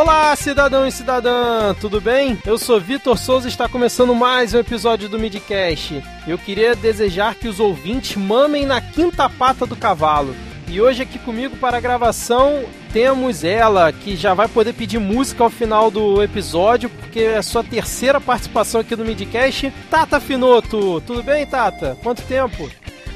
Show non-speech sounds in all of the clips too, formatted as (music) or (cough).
Olá, cidadão e cidadã, tudo bem? Eu sou Vitor Souza e está começando mais um episódio do Midcast. Eu queria desejar que os ouvintes mamem na quinta pata do cavalo. E hoje aqui comigo para a gravação temos ela, que já vai poder pedir música ao final do episódio, porque é sua terceira participação aqui no Midcast. Tata Finoto, tudo bem, Tata? Quanto tempo?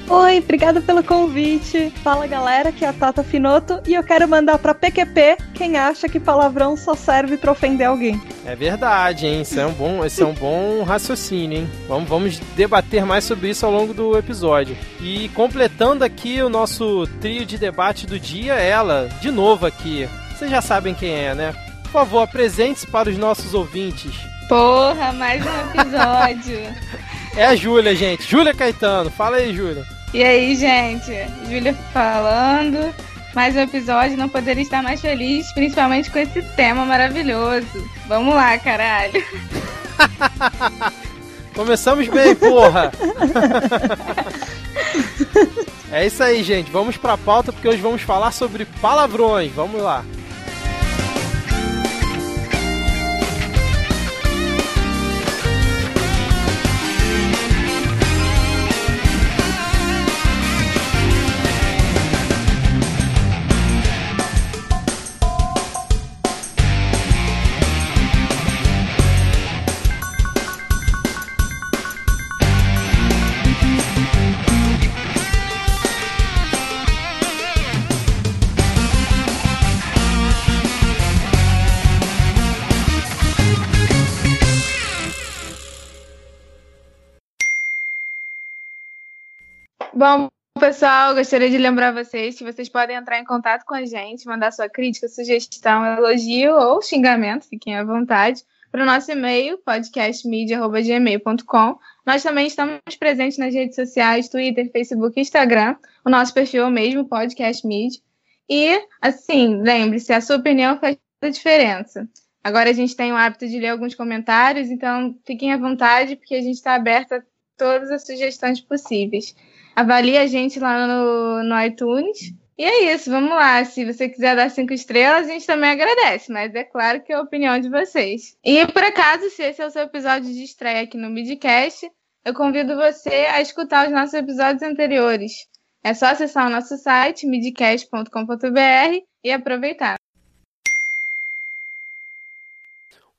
Oi, obrigada pelo convite. Fala galera, que é a Tata Finoto e eu quero mandar pra PQP quem acha que palavrão só serve pra ofender alguém. É verdade, hein? Isso é um bom, esse é um bom raciocínio, hein? Vamos, vamos debater mais sobre isso ao longo do episódio. E completando aqui o nosso trio de debate do dia, ela, de novo aqui. Vocês já sabem quem é, né? Por favor, apresente-se para os nossos ouvintes. Porra, mais um episódio. (laughs) é a Júlia, gente. Júlia Caetano. Fala aí, Júlia. E aí, gente? Júlia falando. Mais um episódio, não poderia estar mais feliz, principalmente com esse tema maravilhoso. Vamos lá, caralho. (laughs) Começamos bem, porra! é isso aí, gente. Vamos pra pauta porque hoje vamos falar sobre palavrões. Vamos lá. Bom, pessoal, gostaria de lembrar vocês que vocês podem entrar em contato com a gente, mandar sua crítica, sugestão, elogio ou xingamento, fiquem à vontade, para o nosso e-mail, podcastmedia.gmail.com. Nós também estamos presentes nas redes sociais, Twitter, Facebook e Instagram. O nosso perfil é o mesmo, Podcast Media. E, assim, lembre-se, a sua opinião faz toda a diferença. Agora a gente tem o hábito de ler alguns comentários, então fiquem à vontade, porque a gente está aberto a todas as sugestões possíveis. Avalie a gente lá no, no iTunes. E é isso, vamos lá. Se você quiser dar cinco estrelas, a gente também agradece, mas é claro que é a opinião de vocês. E por acaso, se esse é o seu episódio de estreia aqui no Midcast, eu convido você a escutar os nossos episódios anteriores. É só acessar o nosso site, midcast.com.br, e aproveitar.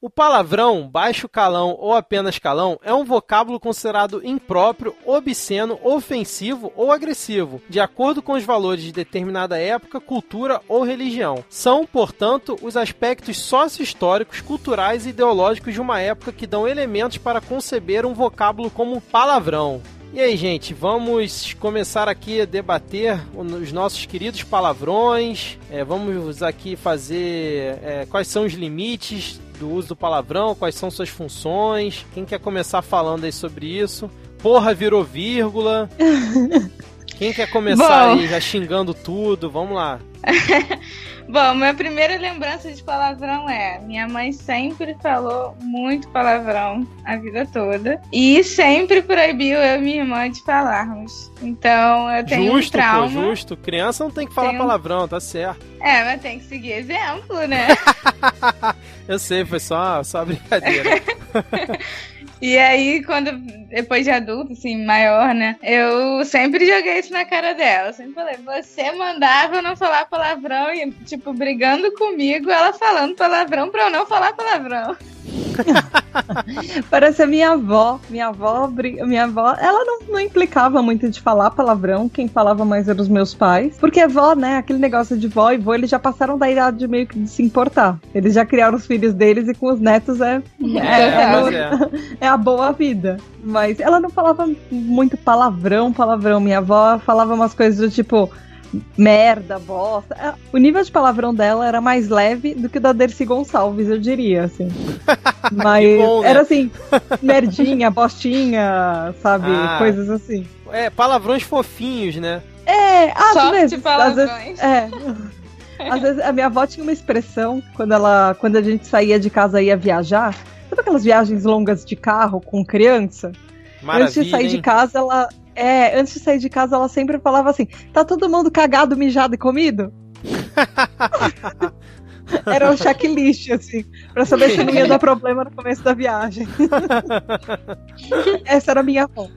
O palavrão, baixo calão ou apenas calão é um vocábulo considerado impróprio, obsceno, ofensivo ou agressivo, de acordo com os valores de determinada época, cultura ou religião. São, portanto, os aspectos sócio-históricos, culturais e ideológicos de uma época que dão elementos para conceber um vocábulo como palavrão. E aí, gente, vamos começar aqui a debater os nossos queridos palavrões. É, vamos aqui fazer é, quais são os limites do uso do palavrão, quais são suas funções. Quem quer começar falando aí sobre isso? Porra virou vírgula. (laughs) Quem quer começar Bom. aí já xingando tudo? Vamos lá. (laughs) Bom, minha primeira lembrança de palavrão é: minha mãe sempre falou muito palavrão a vida toda e sempre proibiu eu e minha irmã de falarmos. Então eu tenho justo, um trauma. Pô, justo, criança não tem que falar tenho... palavrão, tá certo. É, mas tem que seguir exemplo, né? (laughs) eu sei, foi só, só brincadeira. (laughs) E aí, quando, depois de adulto, assim, maior, né? Eu sempre joguei isso na cara dela. Eu sempre falei, você mandava eu não falar palavrão e, tipo, brigando comigo, ela falando palavrão pra eu não falar palavrão. (laughs) Parece a minha avó. Minha avó, minha avó, ela não, não implicava muito de falar palavrão. Quem falava mais eram os meus pais. Porque a avó, né, aquele negócio de vó e vô, eles já passaram da idade de meio que de se importar. Eles já criaram os filhos deles e com os netos é, é, (laughs) é, é, (laughs) é a boa vida. Mas ela não falava muito palavrão, palavrão. Minha avó falava umas coisas do tipo merda, bosta. É, o nível de palavrão dela era mais leve do que o da Dercy Gonçalves, eu diria, assim. (laughs) Mas bom, né? era assim, merdinha, bostinha, sabe? Ah. Coisas assim. É, palavrões fofinhos, né? É, às Soft vezes. Às vezes é. Às vezes a minha avó tinha uma expressão quando ela, quando a gente saía de casa e ia viajar. Sabe aquelas viagens longas de carro com criança? Maravilha, Antes de sair hein? de casa, ela, é, antes de sair de casa, ela sempre falava assim: tá todo mundo cagado, mijado e comido? (laughs) Era um checklist, assim, pra saber se não ia dar problema no começo da viagem. (laughs) Essa era a minha avó.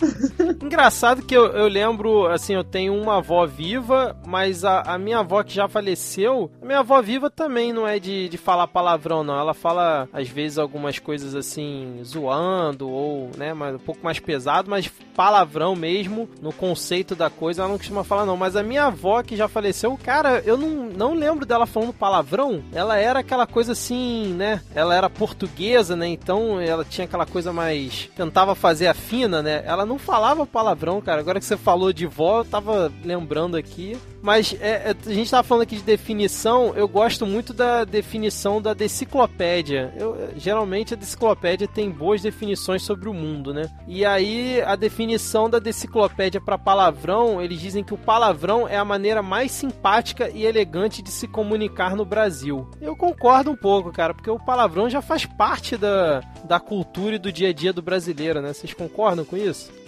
(laughs) Engraçado que eu, eu, lembro, assim, eu tenho uma avó viva, mas a, a, minha avó que já faleceu, a minha avó viva também não é de, de falar palavrão, não. Ela fala, às vezes, algumas coisas assim, zoando, ou, né, mas um pouco mais pesado, mas palavrão mesmo, no conceito da coisa, ela não costuma falar, não. Mas a minha avó que já faleceu, cara, eu não, não lembro dela falando palavrão. Ela era aquela coisa assim, né? Ela era portuguesa, né? Então ela tinha aquela coisa mais. tentava fazer a fina, né? Ela não falava palavrão, cara. Agora que você falou de vó, eu tava lembrando aqui. Mas é, é, a gente tava falando aqui de definição, eu gosto muito da definição da deciclopédia. Eu, geralmente a deciclopédia tem boas definições sobre o mundo, né? E aí a definição da deciclopédia para palavrão, eles dizem que o palavrão é a maneira mais simpática e elegante de se comunicar no Brasil. Eu concordo um pouco, cara, porque o palavrão já faz parte da, da cultura e do dia a dia do brasileiro, né? Vocês concordam com isso?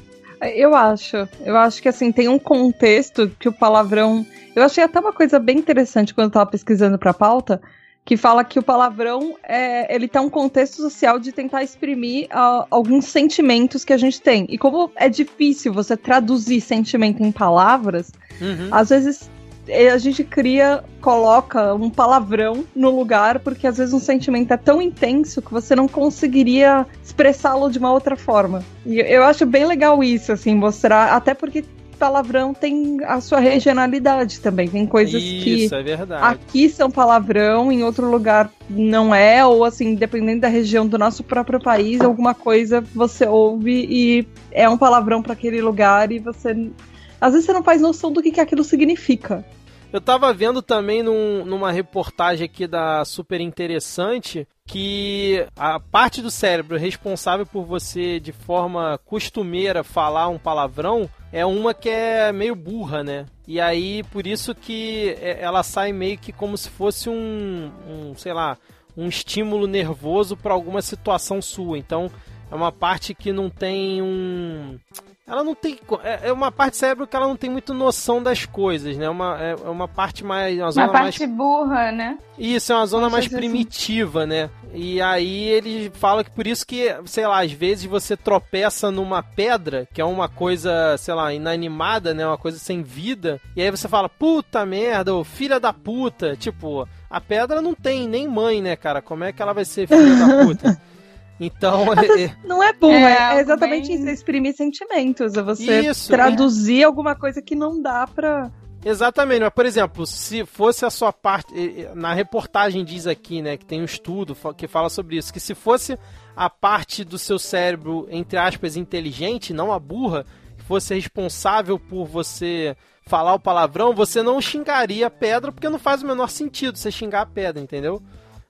Eu acho. Eu acho que assim, tem um contexto que o palavrão. Eu achei até uma coisa bem interessante quando eu tava pesquisando pra pauta, que fala que o palavrão é, ele tá um contexto social de tentar exprimir uh, alguns sentimentos que a gente tem. E como é difícil você traduzir sentimento em palavras, uhum. às vezes a gente cria, coloca um palavrão no lugar, porque às vezes um sentimento é tão intenso que você não conseguiria expressá-lo de uma outra forma. E eu acho bem legal isso, assim, mostrar, até porque palavrão tem a sua regionalidade também. Tem coisas Isso, que é aqui são palavrão, em outro lugar não é, ou assim, dependendo da região do nosso próprio país, alguma coisa você ouve e é um palavrão para aquele lugar e você às vezes você não faz noção do que, que aquilo significa. Eu tava vendo também num, numa reportagem aqui da Super Interessante que a parte do cérebro responsável por você, de forma costumeira, falar um palavrão é uma que é meio burra, né? E aí, por isso que é, ela sai meio que como se fosse um, um sei lá, um estímulo nervoso para alguma situação sua. Então, é uma parte que não tem um ela não tem. É, é uma parte do cérebro que ela não tem muito noção das coisas, né? Uma, é, é uma parte mais. Uma, zona uma parte mais... burra, né? Isso, é uma zona mais primitiva, assim. né? E aí ele fala que por isso que, sei lá, às vezes você tropeça numa pedra, que é uma coisa, sei lá, inanimada, né? Uma coisa sem vida. E aí você fala, puta merda, ou filha da puta. Tipo, a pedra não tem nem mãe, né, cara? Como é que ela vai ser filha da puta? (laughs) Então. É... Não é bom, é, é exatamente bem... isso, é exprimir sentimentos. É você isso, traduzir é. alguma coisa que não dá pra. Exatamente, mas por exemplo, se fosse a sua parte. Na reportagem diz aqui, né, que tem um estudo que fala sobre isso, que se fosse a parte do seu cérebro, entre aspas, inteligente, não a burra, que fosse responsável por você falar o palavrão, você não xingaria a pedra, porque não faz o menor sentido você xingar a pedra, entendeu?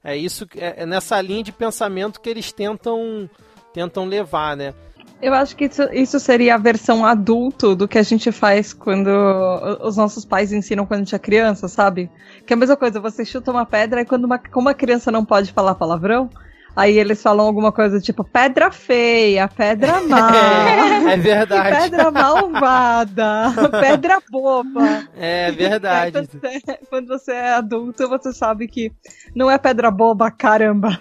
É isso é, é nessa linha de pensamento que eles tentam tentam levar, né? Eu acho que isso, isso, seria a versão adulto do que a gente faz quando os nossos pais ensinam quando a gente é criança, sabe? Que é a mesma coisa, você chuta uma pedra e quando uma, como a criança não pode falar palavrão, Aí eles falam alguma coisa tipo pedra feia, pedra (laughs) má. É verdade. (laughs) Pedra malvada, (laughs) pedra boba. É verdade. Você, quando você é adulto, você sabe que não é pedra boba, caramba.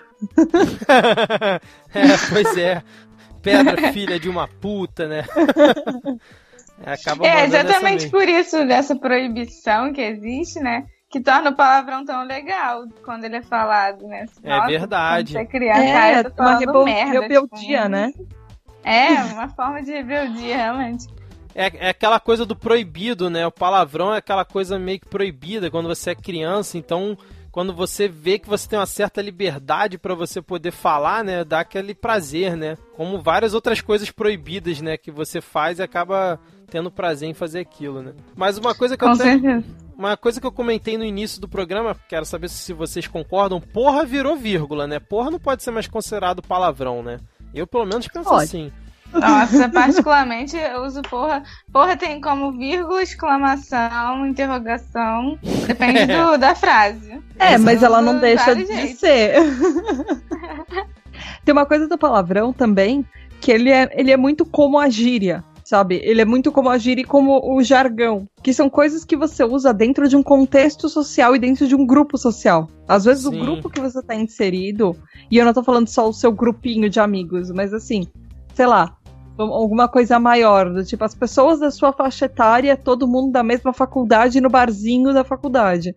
é, pois é. Pedra filha de uma puta, né? É, acaba é exatamente por isso dessa proibição que existe, né? Que torna o palavrão tão legal quando ele é falado, né? É Nossa, é verdade. Você criar é, uma rebel merda, rebeldia, tipo, né? É, uma forma de rebeldia, realmente. É, é aquela coisa do proibido, né? O palavrão é aquela coisa meio que proibida quando você é criança, então quando você vê que você tem uma certa liberdade para você poder falar, né, dá aquele prazer, né? Como várias outras coisas proibidas, né, que você faz e acaba tendo prazer em fazer aquilo, né? Mas uma coisa que Com eu certeza. Uma coisa que eu comentei no início do programa, quero saber se vocês concordam, porra virou vírgula, né? Porra não pode ser mais considerado palavrão, né? Eu pelo menos penso pode. assim. Nossa, (laughs) particularmente eu uso porra. Porra tem como vírgula, exclamação, interrogação. Depende é. do, da frase. É, mas ela não deixa de jeito. ser. (laughs) tem uma coisa do palavrão também, que ele é, ele é muito como a gíria sabe? Ele é muito como a gíria e como o jargão, que são coisas que você usa dentro de um contexto social e dentro de um grupo social. Às vezes Sim. o grupo que você tá inserido, e eu não tô falando só o seu grupinho de amigos, mas assim, sei lá, alguma coisa maior, do tipo as pessoas da sua faixa etária, todo mundo da mesma faculdade no barzinho da faculdade.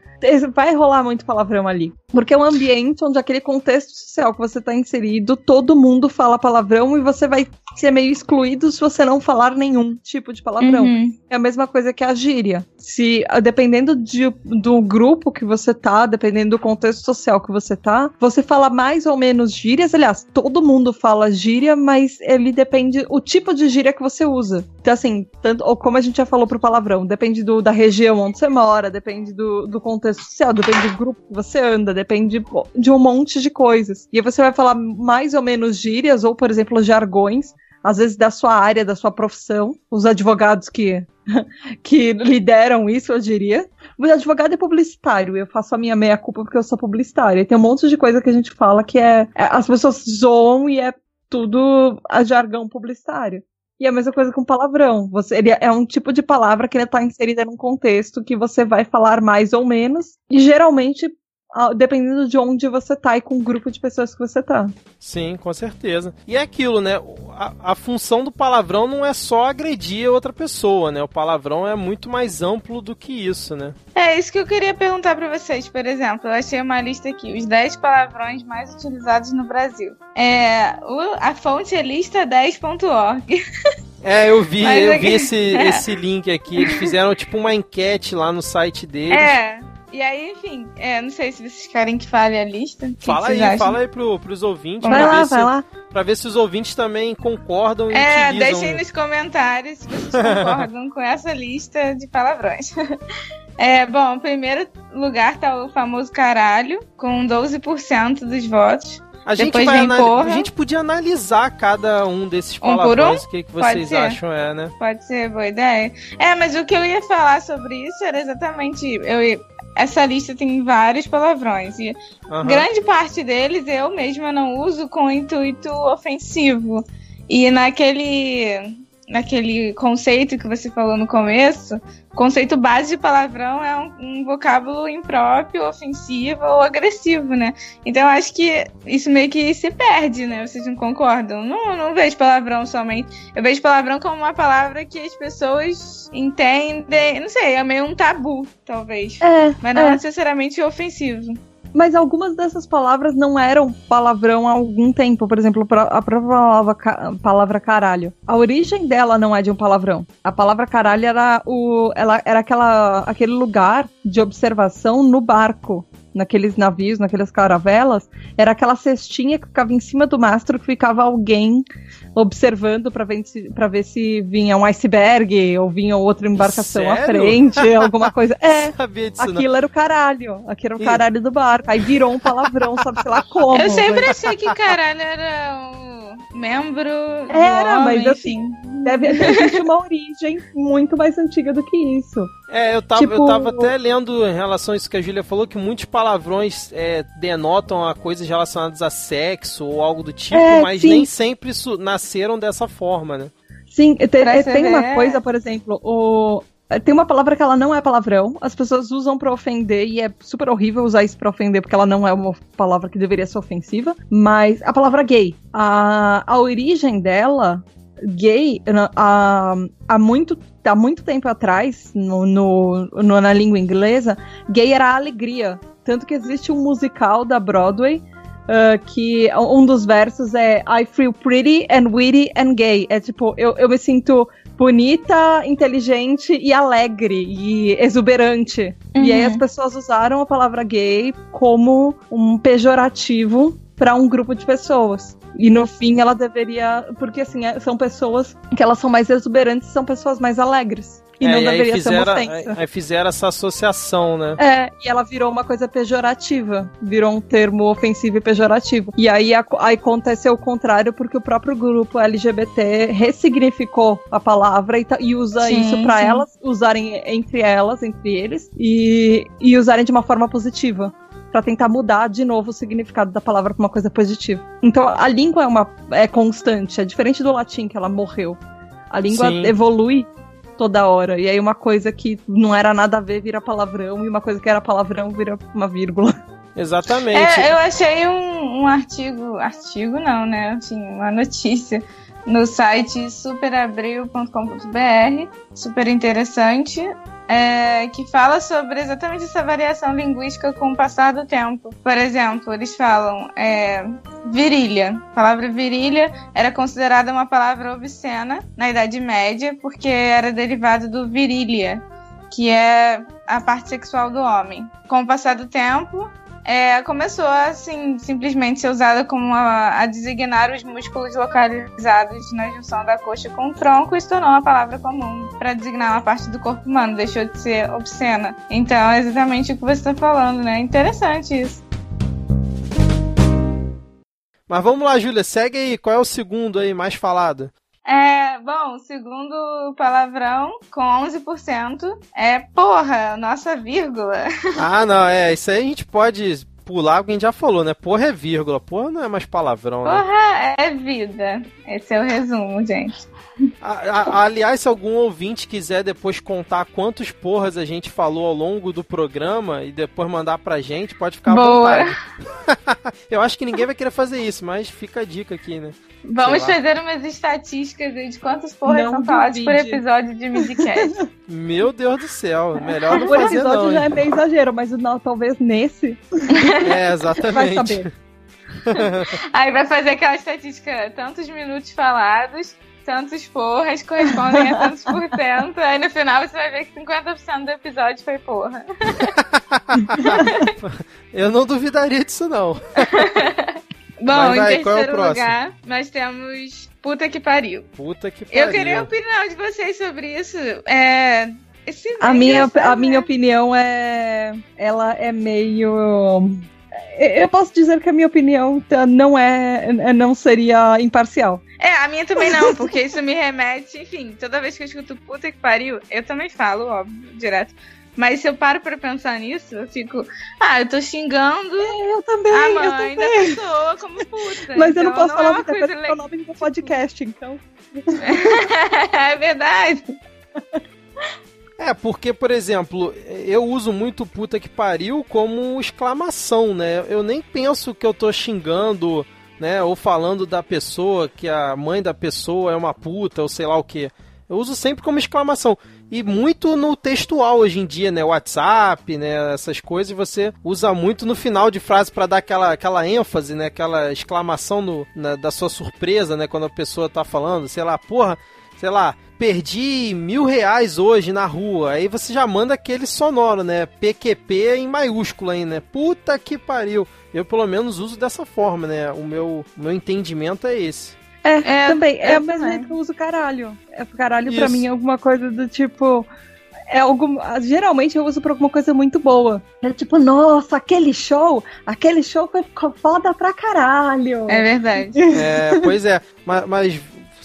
Vai rolar muito palavrão ali. Porque é um ambiente onde aquele contexto social que você está inserido, todo mundo fala palavrão e você vai ser meio excluído se você não falar nenhum tipo de palavrão. Uhum. É a mesma coisa que a gíria. Se, ah, dependendo de, do grupo que você tá, dependendo do contexto social que você tá, você fala mais ou menos gírias. Aliás, todo mundo fala gíria, mas ele depende o tipo de gíria que você usa. Então, assim, tanto, ou como a gente já falou pro palavrão, depende do, da região onde você mora, depende do, do contexto social, depende do grupo que você anda, depende de um monte de coisas. E aí você vai falar mais ou menos gírias, ou, por exemplo, jargões, às vezes da sua área, da sua profissão, os advogados que, (laughs) que lideram isso, eu diria. O advogado é publicitário, eu faço a minha meia-culpa porque eu sou publicitária. E tem um monte de coisa que a gente fala que é, é as pessoas zoam e é tudo a jargão publicitário. E a mesma coisa com palavrão. Você, ele é um tipo de palavra que está inserida num contexto que você vai falar mais ou menos. E geralmente dependendo de onde você tá e com o grupo de pessoas que você tá. Sim, com certeza. E é aquilo, né? A, a, função do palavrão não é só agredir outra pessoa, né? O palavrão é muito mais amplo do que isso, né? É isso que eu queria perguntar para vocês, por exemplo. Eu achei uma lista aqui, os 10 palavrões mais utilizados no Brasil. É, o, a fonte é lista10.org. (laughs) É, eu vi, Mas eu vi esse, (laughs) é. esse link aqui. Eles fizeram tipo uma enquete lá no site deles. É. E aí, enfim, é, não sei se vocês querem que fale a lista. Fala aí, acham? fala aí pro, pros ouvintes. Vai lá, vai se, lá. Pra ver se os ouvintes também concordam e É, utilizam... deixem nos comentários se vocês concordam com essa lista de palavrões. (laughs) É, bom, em primeiro lugar tá o famoso caralho, com 12% dos votos. A gente, Depois porra. a gente podia analisar cada um desses palavrões. Um um? O que, que vocês acham, é, né? Pode ser, boa ideia. É, mas o que eu ia falar sobre isso era exatamente. Eu essa lista tem vários palavrões e uhum. grande parte deles eu mesma não uso com intuito ofensivo. E naquele naquele conceito que você falou no começo, o conceito base de palavrão é um, um, vocábulo impróprio, ofensivo ou agressivo, né? Então eu acho que isso meio que se perde, né? Vocês não concordam? Não, não vejo palavrão somente. Eu vejo palavrão como uma palavra que as pessoas entendem. Não sei, é meio um tabu, talvez. É, mas não é. necessariamente ofensivo. Mas algumas dessas palavras não eram palavrão há algum tempo. Por exemplo, a própria palavra, caralho. A origem dela não é de um palavrão. A palavra caralho era, o, ela, era aquela, aquele lugar de observação no barco naqueles navios, naquelas caravelas, era aquela cestinha que ficava em cima do mastro que ficava alguém observando para ver, se, ver se vinha um iceberg ou vinha outra embarcação Sério? à frente, alguma coisa. (laughs) É, aquilo não. era o caralho. Aquilo era o caralho do barco. Aí virou um palavrão, sabe sei lá como. Eu sempre achei que caralho era um membro. Era, homem, mas assim, deve existir (laughs) uma origem muito mais antiga do que isso. É, eu tava, tipo... eu tava até lendo em relação a isso que a Júlia falou, que muitos palavrões é, denotam a coisas relacionadas a sexo ou algo do tipo, é, mas sim. nem sempre isso nasceram dessa forma, né? Sim, tem, tem uma coisa, por exemplo, o, tem uma palavra que ela não é palavrão, as pessoas usam para ofender e é super horrível usar isso para ofender porque ela não é uma palavra que deveria ser ofensiva, mas a palavra gay, a, a origem dela gay há, há, muito, há muito tempo atrás, no, no, no, na língua inglesa, gay era alegria. Tanto que existe um musical da Broadway Uh, que um dos versos é I feel pretty and witty and gay. É tipo, eu, eu me sinto bonita, inteligente e alegre e exuberante. Uhum. E aí uhum. as pessoas usaram a palavra gay como um pejorativo para um grupo de pessoas. E no fim ela deveria. Porque assim, é, são pessoas que elas são mais exuberantes são pessoas mais alegres. E é, não e deveria fizeram, ser uma ofensa. Aí fizeram essa associação, né? É, e ela virou uma coisa pejorativa. Virou um termo ofensivo e pejorativo. E aí, a, aí aconteceu o contrário, porque o próprio grupo LGBT ressignificou a palavra e, e usa sim, isso para elas, usarem entre elas, entre eles, e, e usarem de uma forma positiva para tentar mudar de novo o significado da palavra para uma coisa positiva. Então a língua é uma é constante, é diferente do latim que ela morreu. A língua Sim. evolui toda hora. E aí uma coisa que não era nada a ver vira palavrão, e uma coisa que era palavrão vira uma vírgula. Exatamente. É, eu achei um, um artigo, artigo não, né? Assim, uma notícia no site superabril.com.br, super interessante, é, que fala sobre exatamente essa variação linguística com o passar do tempo. Por exemplo, eles falam é, virilha. A palavra virilha era considerada uma palavra obscena na Idade Média, porque era derivado do virilha, que é a parte sexual do homem. Com o passar do tempo, é, começou a assim, simplesmente ser usada como a, a designar os músculos localizados na junção da coxa com o tronco e se tornou uma palavra comum para designar uma parte do corpo humano, deixou de ser obscena. Então é exatamente o que você está falando, né? Interessante isso. Mas vamos lá, Júlia, segue aí. Qual é o segundo aí mais falado? É, bom, segundo palavrão, com 11%, é porra, nossa vírgula. Ah, não, é. Isso aí a gente pode pular, porque a gente já falou, né? Porra é vírgula. Porra não é mais palavrão, né? Porra é vida. Esse é o resumo, gente. A- a- aliás, se algum ouvinte quiser depois contar quantos porras a gente falou ao longo do programa e depois mandar pra gente, pode ficar à Boa. vontade. (laughs) Eu acho que ninguém vai querer fazer isso, mas fica a dica aqui, né? Vamos fazer umas estatísticas aí de quantas porras Não são faladas por episódio de Midcast. (laughs) Meu Deus do céu, melhor não Por fazer episódio não. já é meio exagero, mas não, talvez nesse (laughs) É, vai exatamente. saber. aí vai fazer aquela estatística, tantos minutos falados, tantos porras correspondem a tantos por cento. Aí no final você vai ver que 50% do episódio foi porra. Eu não duvidaria disso, não. Bom, Mas vai, em é terceiro próximo? lugar, nós temos Puta que pariu. Puta que pariu. Eu queria a opinião de vocês sobre isso. É. A minha, a minha né? opinião é. Ela é meio. Eu posso dizer que a minha opinião não é. não seria imparcial. É, a minha também não, porque isso me remete, enfim, toda vez que eu escuto puta que pariu, eu também falo, óbvio, direto. Mas se eu paro pra pensar nisso, eu fico, ah, eu tô xingando Eu também, a eu mãe da também. pessoa como puta. Mas eu não Então posso é falar uma muita coisa é o nome do podcast, então. (laughs) é verdade. É, porque, por exemplo, eu uso muito puta que pariu como exclamação, né? Eu nem penso que eu tô xingando, né? Ou falando da pessoa, que a mãe da pessoa é uma puta, ou sei lá o que. Eu uso sempre como exclamação. E muito no textual hoje em dia, né? WhatsApp, né? Essas coisas você usa muito no final de frase para dar aquela, aquela ênfase, né? Aquela exclamação no, na- da sua surpresa, né? Quando a pessoa tá falando, sei lá, porra, sei lá, perdi mil reais hoje na rua. Aí você já manda aquele sonoro, né? PQP em maiúsculo aí, né? Puta que pariu. Eu pelo menos uso dessa forma, né? O meu, meu entendimento é esse. É, É, também. É eu o mesmo jeito que eu uso caralho. É, caralho pra Isso. mim é alguma coisa do tipo. É algum, geralmente eu uso pra alguma coisa muito boa. É tipo, nossa, aquele show, aquele show foi foda pra caralho. É verdade. É, pois é. Mas, mas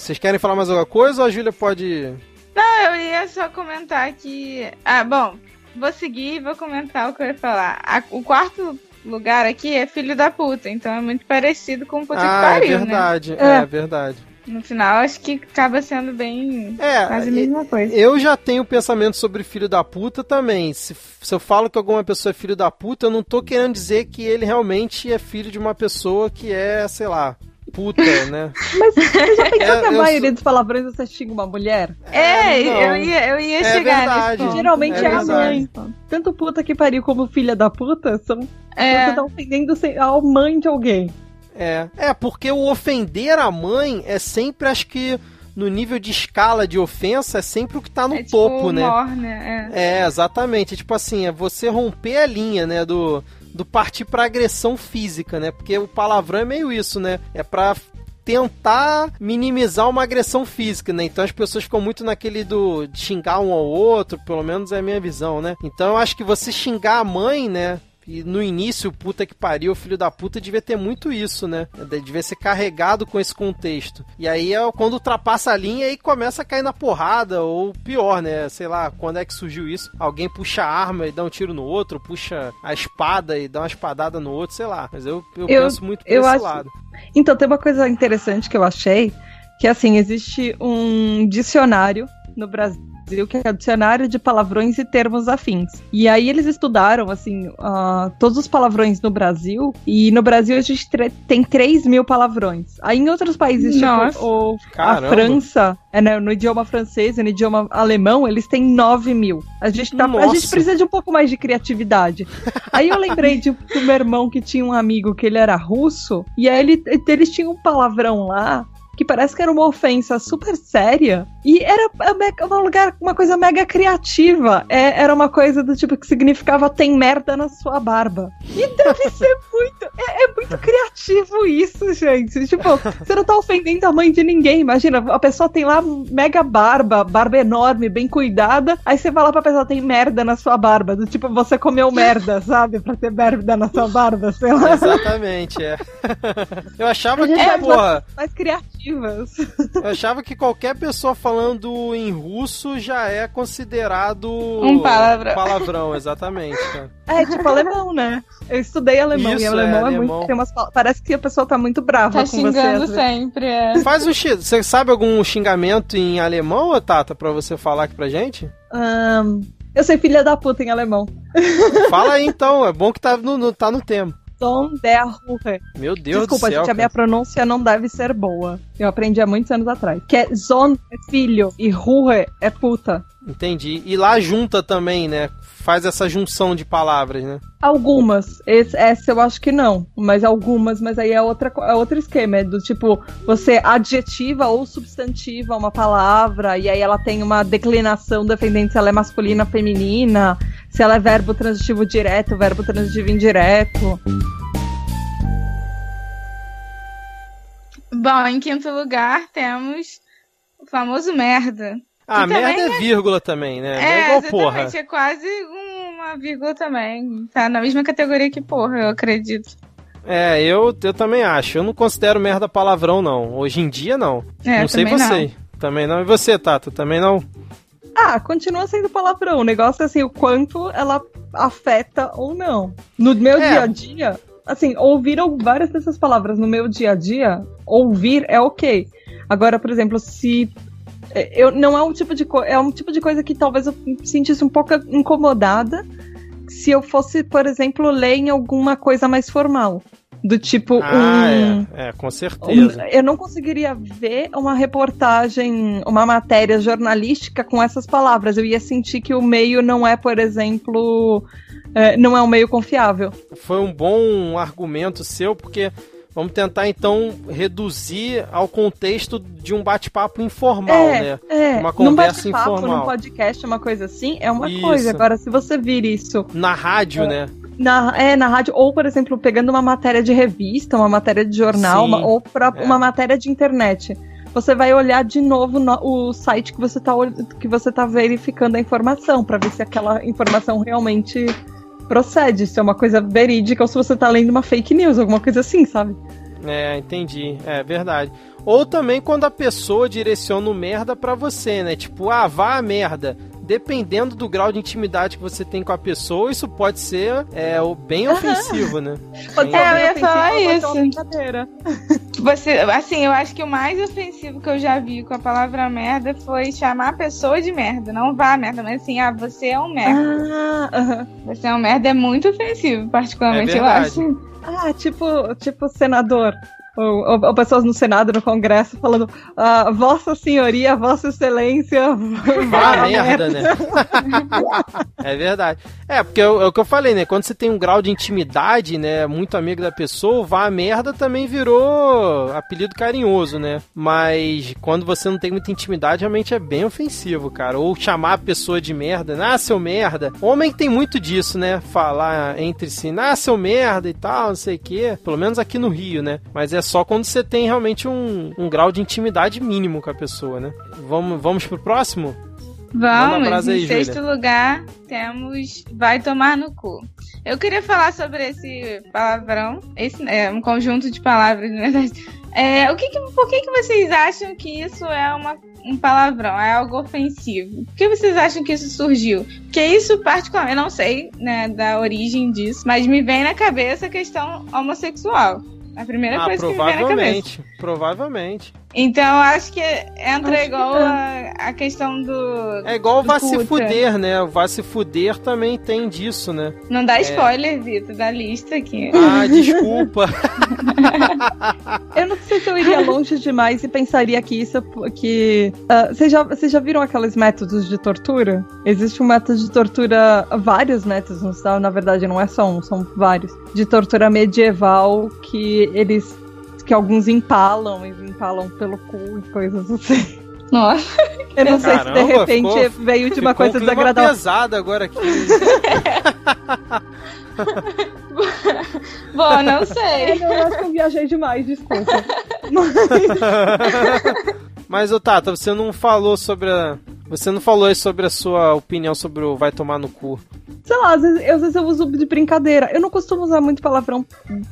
vocês querem falar mais alguma coisa ou a Júlia pode. Não, eu ia só comentar que. Ah, bom, vou seguir e vou comentar o que eu ia falar. A- o quarto lugar aqui é filho da puta, então é muito parecido com puta que ah, pariu, é né? verdade. É, É. verdade. No final, acho que acaba sendo bem. É, quase a mesma coisa. Eu já tenho pensamento sobre filho da puta também. Se, se eu falo que alguma pessoa é filho da puta, eu não tô querendo dizer que ele realmente é filho de uma pessoa que é, sei lá, puta, né? Mas você já pensou (laughs) É, que a maioria dos palavrões você xinga uma mulher? É, não. eu ia, eu ia É chegar verdade. nesse ponto. Geralmente é é, a mãe. Tanto puta que pariu como filha da puta são. É. Você tá ofendendo a mãe de alguém. É, é porque o ofender a mãe é sempre, acho que no nível de escala de ofensa, é sempre o que tá no é tipo topo, né? humor, né? É. É, exatamente. É tipo assim, é você romper a linha, né, do, do partir pra agressão física, né? Porque o palavrão é meio isso, né? É pra tentar minimizar uma agressão física, né? Então as pessoas ficam muito naquele do xingar um ao outro, pelo menos é a minha visão, né? Então eu acho que você xingar a mãe, né? E no início, puta que pariu, filho da puta, devia ter muito isso, né? Devia ser carregado com esse contexto. E aí, é quando ultrapassa a linha, aí começa a cair na porrada, ou pior, né? Sei lá, quando é que surgiu isso? Alguém puxa a arma e dá um tiro no outro, puxa a espada e dá uma espadada no outro, sei lá. Mas eu, eu, Eu- penso muito por eu esse acho- lado. Então, tem uma coisa interessante que eu achei, Que assim, existe um dicionário no Brasil que é o dicionário de palavrões e termos afins. E aí eles estudaram, assim, uh, todos os palavrões no Brasil, e no Brasil a gente tem 3 mil palavrões. Aí em outros países, tipo, Nossa. tipo o, a França, é, né, no idioma francês e no idioma alemão, eles têm 9 mil. A gente, tá, a gente precisa de um pouco mais de criatividade. aí eu lembrei de, do meu irmão que tinha um amigo que ele era russo, e aí ele, eles tinham um palavrão lá que parece que era uma ofensa super séria. E era um lugar, uma coisa mega criativa. É, era uma coisa do tipo que significava tem merda na sua barba. E deve ser muito. É, é, muito criativo isso, gente. Tipo, você não tá ofendendo a mãe de ninguém. Imagina, a pessoa tem lá mega barba, barba enorme, bem cuidada. Aí você vai lá pra pessoa tem merda na sua barba. Do tipo, você comeu merda, sabe? Pra ter merda na sua barba, sei lá. Exatamente, é. Eu achava que, é, porra. Mais criativo Eu achava que qualquer pessoa falando em russo já é considerado um palavrão. Palavrão, exatamente. Cara. É, tipo alemão, né? Eu estudei alemão Isso, e alemão é, é alemão. muito. Umas, parece que a pessoa tá muito brava tá com você. Tá xingando sempre, é. Faz um Você sabe algum xingamento em alemão, Tata, pra você falar aqui pra gente? Um, eu sei filha da puta em alemão. (laughs) Fala aí então, é bom que tá no, no tá no der Ruhe. Meu Deus Desculpa, do céu. gente, a minha pronúncia não deve ser boa. Eu aprendi há muitos anos atrás. Que é Zon é filho e Ruhe é puta. Entendi. E lá junta também, né? Faz essa junção de palavras, né? Algumas. Esse, essa eu acho que não. Mas algumas, mas aí é, outra, é outro esquema. É do tipo, você adjetiva ou substantiva uma palavra, e aí ela tem uma declinação defendendo se ela é masculina ou feminina se ela é verbo transitivo direto, verbo transitivo indireto. Bom, em quinto lugar temos o famoso merda. Ah, merda é vírgula também, né? É, é igual porra. É quase uma vírgula também. Tá na mesma categoria que porra, eu acredito. É, eu, eu também acho. Eu não considero merda palavrão, não. Hoje em dia, não. É, não sei você. Não. Também não. E você, Tato? Também não? Ah, continua sendo palavrão. O negócio é assim, o quanto ela afeta ou não. No meu é. dia a dia, assim, ouvir várias dessas palavras no meu dia a dia, ouvir é ok. Agora, por exemplo, se é, eu não é um tipo de é um tipo de coisa que talvez eu sentisse um pouco incomodada se eu fosse, por exemplo, ler em alguma coisa mais formal. Do tipo ah, um. É, é com certeza. Um, eu não conseguiria ver uma reportagem, uma matéria jornalística com essas palavras. Eu ia sentir que o meio não é, por exemplo. É, não é um meio confiável. Foi um bom argumento seu, porque Vamos tentar então reduzir ao contexto de um bate-papo informal, é, né? É, uma conversa num informal. Num podcast, uma coisa assim, é uma isso. coisa. Agora, se você vir isso. Na rádio, é, né? Na, é, na rádio, ou, por exemplo, pegando uma matéria de revista, uma matéria de jornal, uma, ou pra, é. uma matéria de internet. Você vai olhar de novo no, o site que você está que você tá verificando a informação, para ver se aquela informação realmente procede, se é uma coisa verídica ou se você tá lendo uma fake news, alguma coisa assim, sabe? É, entendi. É verdade. Ou também quando a pessoa direciona o merda pra você, né? Tipo, ah, vá a merda dependendo do grau de intimidade que você tem com a pessoa, isso pode ser é, bem ofensivo, né? (laughs) Pode é, eu ia falar isso. (laughs) Você, assim, eu acho que o mais ofensivo que eu já vi com a palavra merda foi chamar a pessoa de merda. Não vá merda, mas assim, ah, você é um merda. Ah, uh -huh. Você é um merda é muito ofensivo, particularmente, é eu acho. Ah, tipo, tipo senador ou, ou, pessoas no Senado, no Congresso, falando ah, Vossa Senhoria, Vossa Excelência. (laughs) Vá merda, né? é verdade. É, porque é, é, o que eu falei, né? Quando você tem um grau de intimidade, né? Muito amigo da pessoa, vá a merda também virou apelido carinhoso, né? Mas quando você não tem muita intimidade, realmente é bem ofensivo, cara. Ou chamar a pessoa de merda, ah, seu merda. Homem tem muito disso, né? Falar entre si, ah, seu merda e tal, não sei o quê. Pelo menos aqui no Rio, né? Mas é só quando você tem realmente um, um grau de intimidade mínimo com a pessoa, né? Vamos, vamos pro próximo? Vamos, em aí, sexto Julia. lugar temos Vai Tomar no Cu. Eu queria falar sobre esse palavrão, esse é um conjunto de palavras, (laughs) na verdade. É, o que, que por que, que vocês acham que isso é uma, um palavrão, é algo ofensivo? Por que vocês acham que isso surgiu? Porque isso, particularmente, eu não sei né, da origem disso, mas me vem na cabeça a questão homossexual. A primeira ah, coisa que me vem na cabeça. Provavelmente. Então acho que entra acho igual que é. a, a, questão do. É igual o Vá se fuder, né? O Vá se fuder também tem disso, né? Não dá é. spoiler, Vitor, da lista aqui. Ah, (laughs) desculpa. eu não sei se eu iria longe demais e pensaria que isso. que uh, Vocês já, vocês já viram aqueles métodos de tortura? Existe um método de tortura, vários métodos, na verdade não é só um, são vários. De tortura medieval que eles que alguns empalam e empalam pelo cu e coisas assim. Nossa. Eu não Caramba, sei se de repente ficou, veio de uma coisa um desagradável. pesado agora aqui. (laughs) Bom, não sei. É, eu acho que eu viajei demais, desculpa. Mas, (laughs) (laughs) Mas ô Tata, você não falou sobre a. Você não falou sobre a sua opinião sobre o vai tomar no cu. Sei lá, às vezes, às vezes eu uso de brincadeira. Eu não costumo usar muito palavrão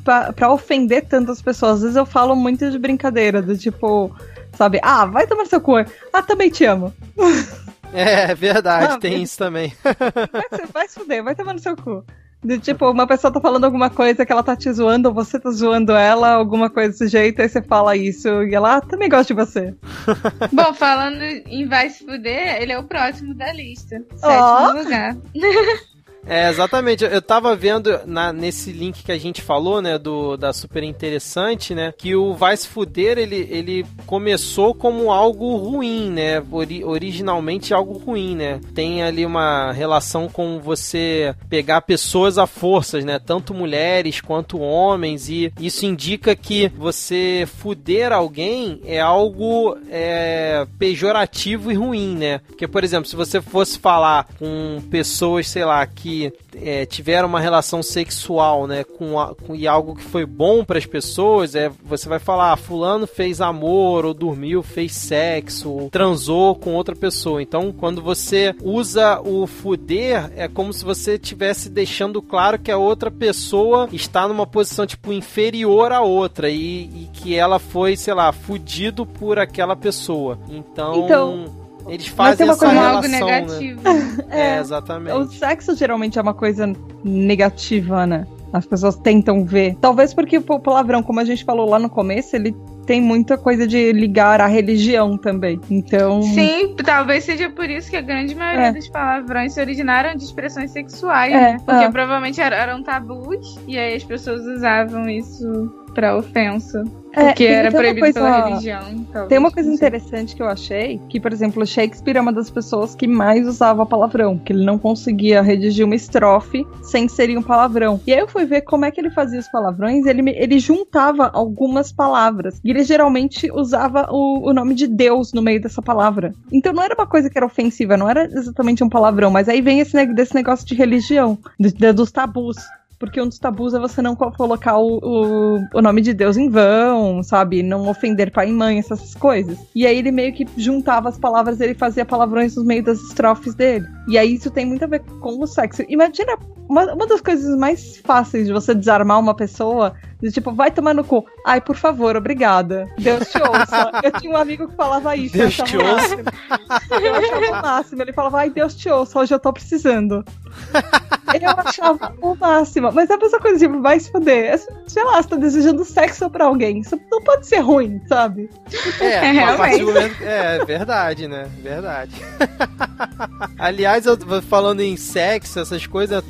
pra, pra ofender tantas pessoas. Às vezes eu falo muito de brincadeira, do tipo, sabe? Ah, vai tomar seu cu. Ah, também te amo. (laughs) É, verdade, ah, tem isso também. Vai, vai se fuder, vai tomar no seu cu. De, tipo, uma pessoa tá falando alguma coisa que ela tá te zoando, ou você tá zoando ela, alguma coisa desse jeito, aí você fala isso, e ela ah, também gosta de você. (laughs) Bom, falando em Vai Se Fuder, ele é o próximo da lista. Sétimo oh. lugar. (laughs) É, exatamente. Eu tava vendo na, nesse link que a gente falou, né, do, da Super Interessante, né, que o Vai Se Fuder, ele, ele começou como algo ruim, né, ori, originalmente algo ruim, né. Tem ali uma relação com você pegar pessoas a forças, né, tanto mulheres quanto homens, e isso indica que você fuder alguém é algo é, pejorativo e ruim, né. Porque, por exemplo, se você fosse falar com pessoas, sei lá, que é, tiveram uma relação sexual, né, com, a, com e algo que foi bom para as pessoas, é você vai falar, ah, fulano fez amor ou dormiu, fez sexo, ou transou com outra pessoa. Então, quando você usa o fuder, é como se você estivesse deixando claro que a outra pessoa está numa posição tipo inferior à outra e, e que ela foi, sei lá, fudido por aquela pessoa. Então, então eles fazem uma essa coisa relação, algo né? negativo. Né? (laughs) é, é, exatamente. O sexo geralmente é uma coisa negativa, né? As pessoas tentam ver. Talvez porque o palavrão, como a gente falou lá no começo, ele tem muita coisa de ligar à religião também. Então. Sim, talvez seja por isso que a grande maioria é. dos palavrões se originaram de expressões sexuais, é, né? Porque é. provavelmente eram tabus e aí as pessoas usavam isso pra ofensa. É, porque era proibido coisa, pela religião. Talvez, tem uma coisa interessante que eu achei, que, por exemplo, Shakespeare é uma das pessoas que mais usava palavrão, que ele não conseguia redigir uma estrofe sem inserir um palavrão. E aí eu fui ver como é que ele fazia os palavrões, ele, ele juntava algumas palavras. E ele geralmente usava o, o nome de Deus no meio dessa palavra. Então não era uma coisa que era ofensiva, não era exatamente um palavrão, mas aí vem esse desse negócio de religião, de, de, dos tabus porque um dos tabus é você não colocar o, o, o, nome de Deus em vão, sabe? Não ofender pai e mãe, essas coisas. E aí ele meio que juntava as palavras, ele fazia palavrões no meio das estrofes dele. E aí isso tem muito a ver com o sexo. Imagina, uma, uma das coisas mais fáceis de você desarmar uma pessoa de tipo, vai tomar no cu. Ai, por favor, obrigada. Deus te ouça. Eu tinha um amigo que falava isso. Deus te ouça. Eu achava o máximo. Ele falava, ai, Deus te ouça, hoje eu tô precisando. Eu achava o máximo. Mas é a mesma coisa, tipo, vai se foder. É, sei lá, você tá desejando sexo pra alguém. Isso não pode ser ruim, sabe? É, é realmente. Momento, é, verdade, né? Verdade. (laughs) Aliás, eu falando em sexo, essas coisas,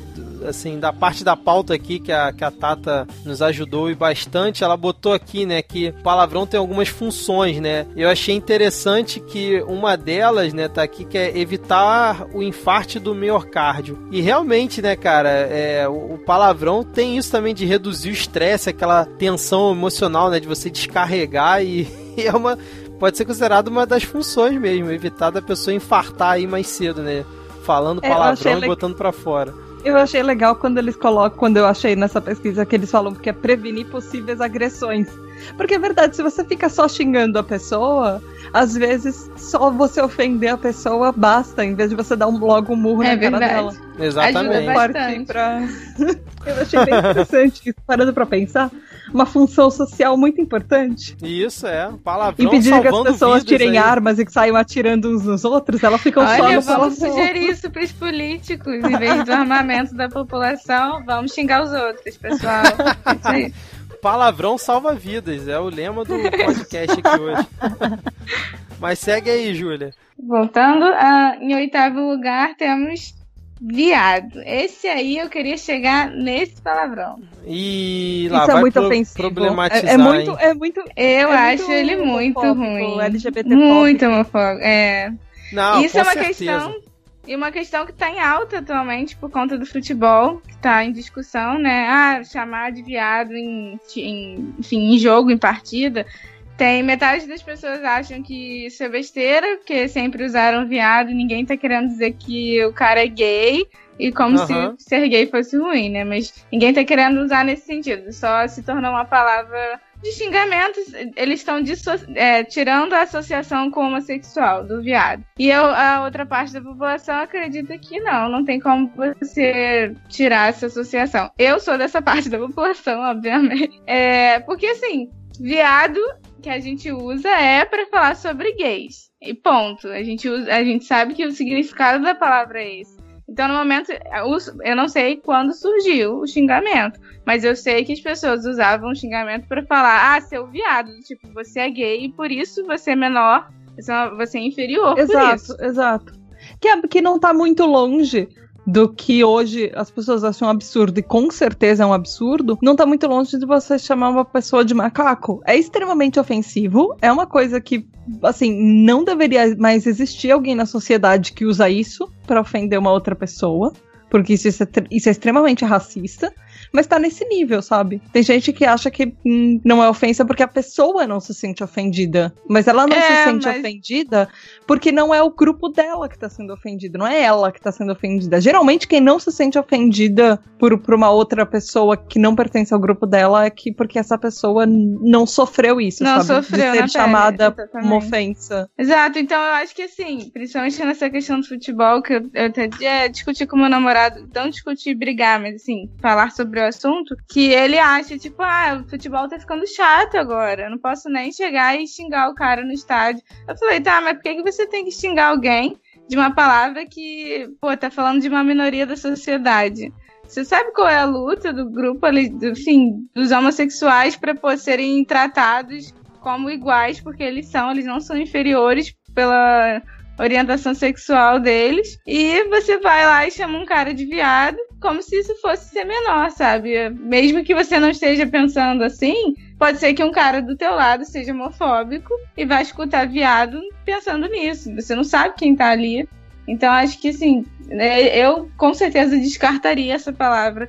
assim, da parte da pauta aqui que a, que a Tata nos ajudou e bastante, ela botou aqui, né, que palavrão tem algumas funções, né? Eu achei interessante que uma delas, né, tá aqui, que é evitar o infarte do miocárdio. E realmente, né, cara, é, o, o palavrão tem isso também de reduzir o estresse, aquela tensão emocional, né, de você descarregar e, (laughs) e é uma pode ser considerado uma das funções mesmo, evitar da pessoa infartar aí mais cedo, né? Falando é, palavrão e botando para fora. Eu achei legal quando eles colocam, quando eu achei nessa pesquisa que eles falam que é prevenir possíveis agressões. Porque é verdade, se você fica só xingando a pessoa, às vezes só você ofender a pessoa basta, em vez de você dar um, logo um murro é na verdade. cara dela. Exatamente. Ajuda pra... (laughs) eu achei bem interessante isso, parando pra pensar. Uma função social muito importante. Isso, é. Palavrão Impedir que as pessoas tirem aí. armas e que saiam atirando uns nos outros, elas ficam Olha, só no vamos sugerir isso pros políticos. Em vez do armamento da população, vamos xingar os outros, pessoal. Isso aí. Palavrão salva vidas, é o lema do podcast aqui hoje. (laughs) Mas segue aí, Júlia. Voltando, uh, em oitavo lugar temos viado. Esse aí eu queria chegar nesse palavrão. E lá Isso é vai é muito pro, ofensivo. problematizar. É, é muito, é muito. Eu é acho muito ele muito ruim. LGBT muito homofóbico. É. Não, Isso é uma certeza. questão e uma questão que está em alta atualmente por conta do futebol, que está em discussão, né? Ah, chamar de viado em, em, enfim, em jogo, em partida. Tem metade das pessoas acham que isso é besteira, porque sempre usaram viado ninguém tá querendo dizer que o cara é gay. E como uhum. se ser gay fosse ruim, né? Mas ninguém tá querendo usar nesse sentido. Só se tornou uma palavra de xingamentos, eles estão é, tirando a associação com homossexual do viado. E eu, a outra parte da população acredita que não, não tem como você tirar essa associação. Eu sou dessa (laughs) parte da população, obviamente. É, porque assim, viado que a gente usa é para falar sobre gays. E ponto. A gente, usa, a gente sabe que o significado da palavra é esse. Então, no momento, eu não sei quando surgiu o xingamento, mas eu sei que as pessoas usavam o xingamento para falar: ah, seu viado, tipo, você é gay e por isso você é menor, você é inferior. Exato, exato. Que, é, que não tá muito longe do que hoje as pessoas acham absurdo, e com certeza é um absurdo, não tá muito longe de você chamar uma pessoa de macaco. É extremamente ofensivo, é uma coisa que, assim, não deveria mais existir alguém na sociedade que usa isso para ofender uma outra pessoa, porque isso, é, isso é extremamente racista mas tá nesse nível, sabe? Tem gente que acha que hum, não é ofensa porque a pessoa não se sente ofendida. Mas ela não é, se sente mas... ofendida porque não é o grupo dela que tá sendo ofendido, não é ela que tá sendo ofendida. Geralmente, quem não se sente ofendida por, por uma outra pessoa que não pertence ao grupo dela é que porque essa pessoa não sofreu isso, não sabe? Sofreu De ser chamada pele, uma ofensa. Exato, então eu acho que assim, principalmente nessa questão do futebol, que eu, eu até é, discuti com meu namorado, não discutir brigar, mas assim, falar sobre sobre o assunto, que ele acha, tipo, ah, o futebol tá ficando chato agora. Eu não posso nem chegar e xingar o cara no estádio. Eu falei, tá, mas por que, que você tem que xingar alguém de uma palavra que, pô, tá falando de uma minoria da sociedade? Você sabe qual é a luta do grupo ali, enfim, dos homossexuais para serem tratados como iguais, porque eles são, eles não são inferiores pela orientação sexual deles. E você vai lá e chama um cara de viado, como se isso fosse ser menor, sabe? Mesmo que você não esteja pensando assim, pode ser que um cara do teu lado seja homofóbico e vai escutar viado pensando nisso. Você não sabe quem tá ali. Então acho que assim, eu com certeza descartaria essa palavra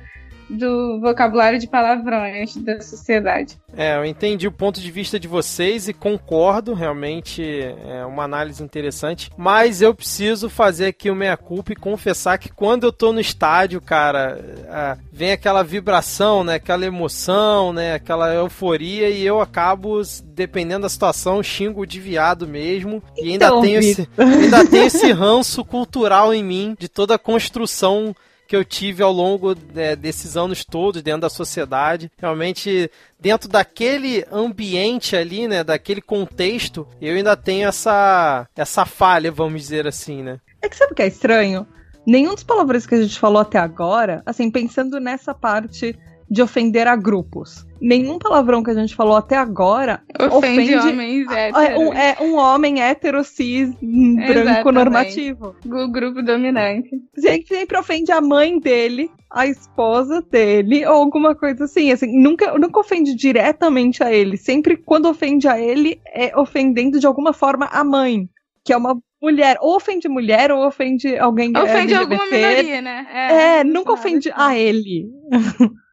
do vocabulário de palavrões da sociedade. É, eu entendi o ponto de vista de vocês e concordo, realmente é uma análise interessante, mas eu preciso fazer aqui o meia-culpa e confessar que quando eu tô no estádio, cara, é, vem aquela vibração, né, aquela emoção, né, aquela euforia e eu acabo, dependendo da situação, xingo de viado mesmo e ainda então, tenho esse, ainda tenho (laughs) esse ranço cultural em mim de toda a construção que eu tive ao longo é, desses anos todos dentro da sociedade. Realmente, dentro daquele ambiente ali, né, daquele contexto, eu ainda tenho essa, essa falha, vamos dizer assim, né? É que sabe o que é estranho? Nenhum dos palavrões que a gente falou até agora, assim, pensando nessa parte de ofender a grupos. Nenhum palavrão que a gente falou até agora ofende, ofende homens héteros. É um, é um homem hétero, cis, branco, Exatamente. normativo. O grupo dominante. Sempre ofende a mãe dele, a esposa dele, ou alguma coisa assim. assim nunca, nunca ofende diretamente a ele. Sempre quando ofende a ele, é ofendendo de alguma forma a mãe. Que é uma mulher, ou ofende mulher, ou ofende alguém Ofende LGBT. alguma minoria, né? É, é nunca ofende a ele. (laughs)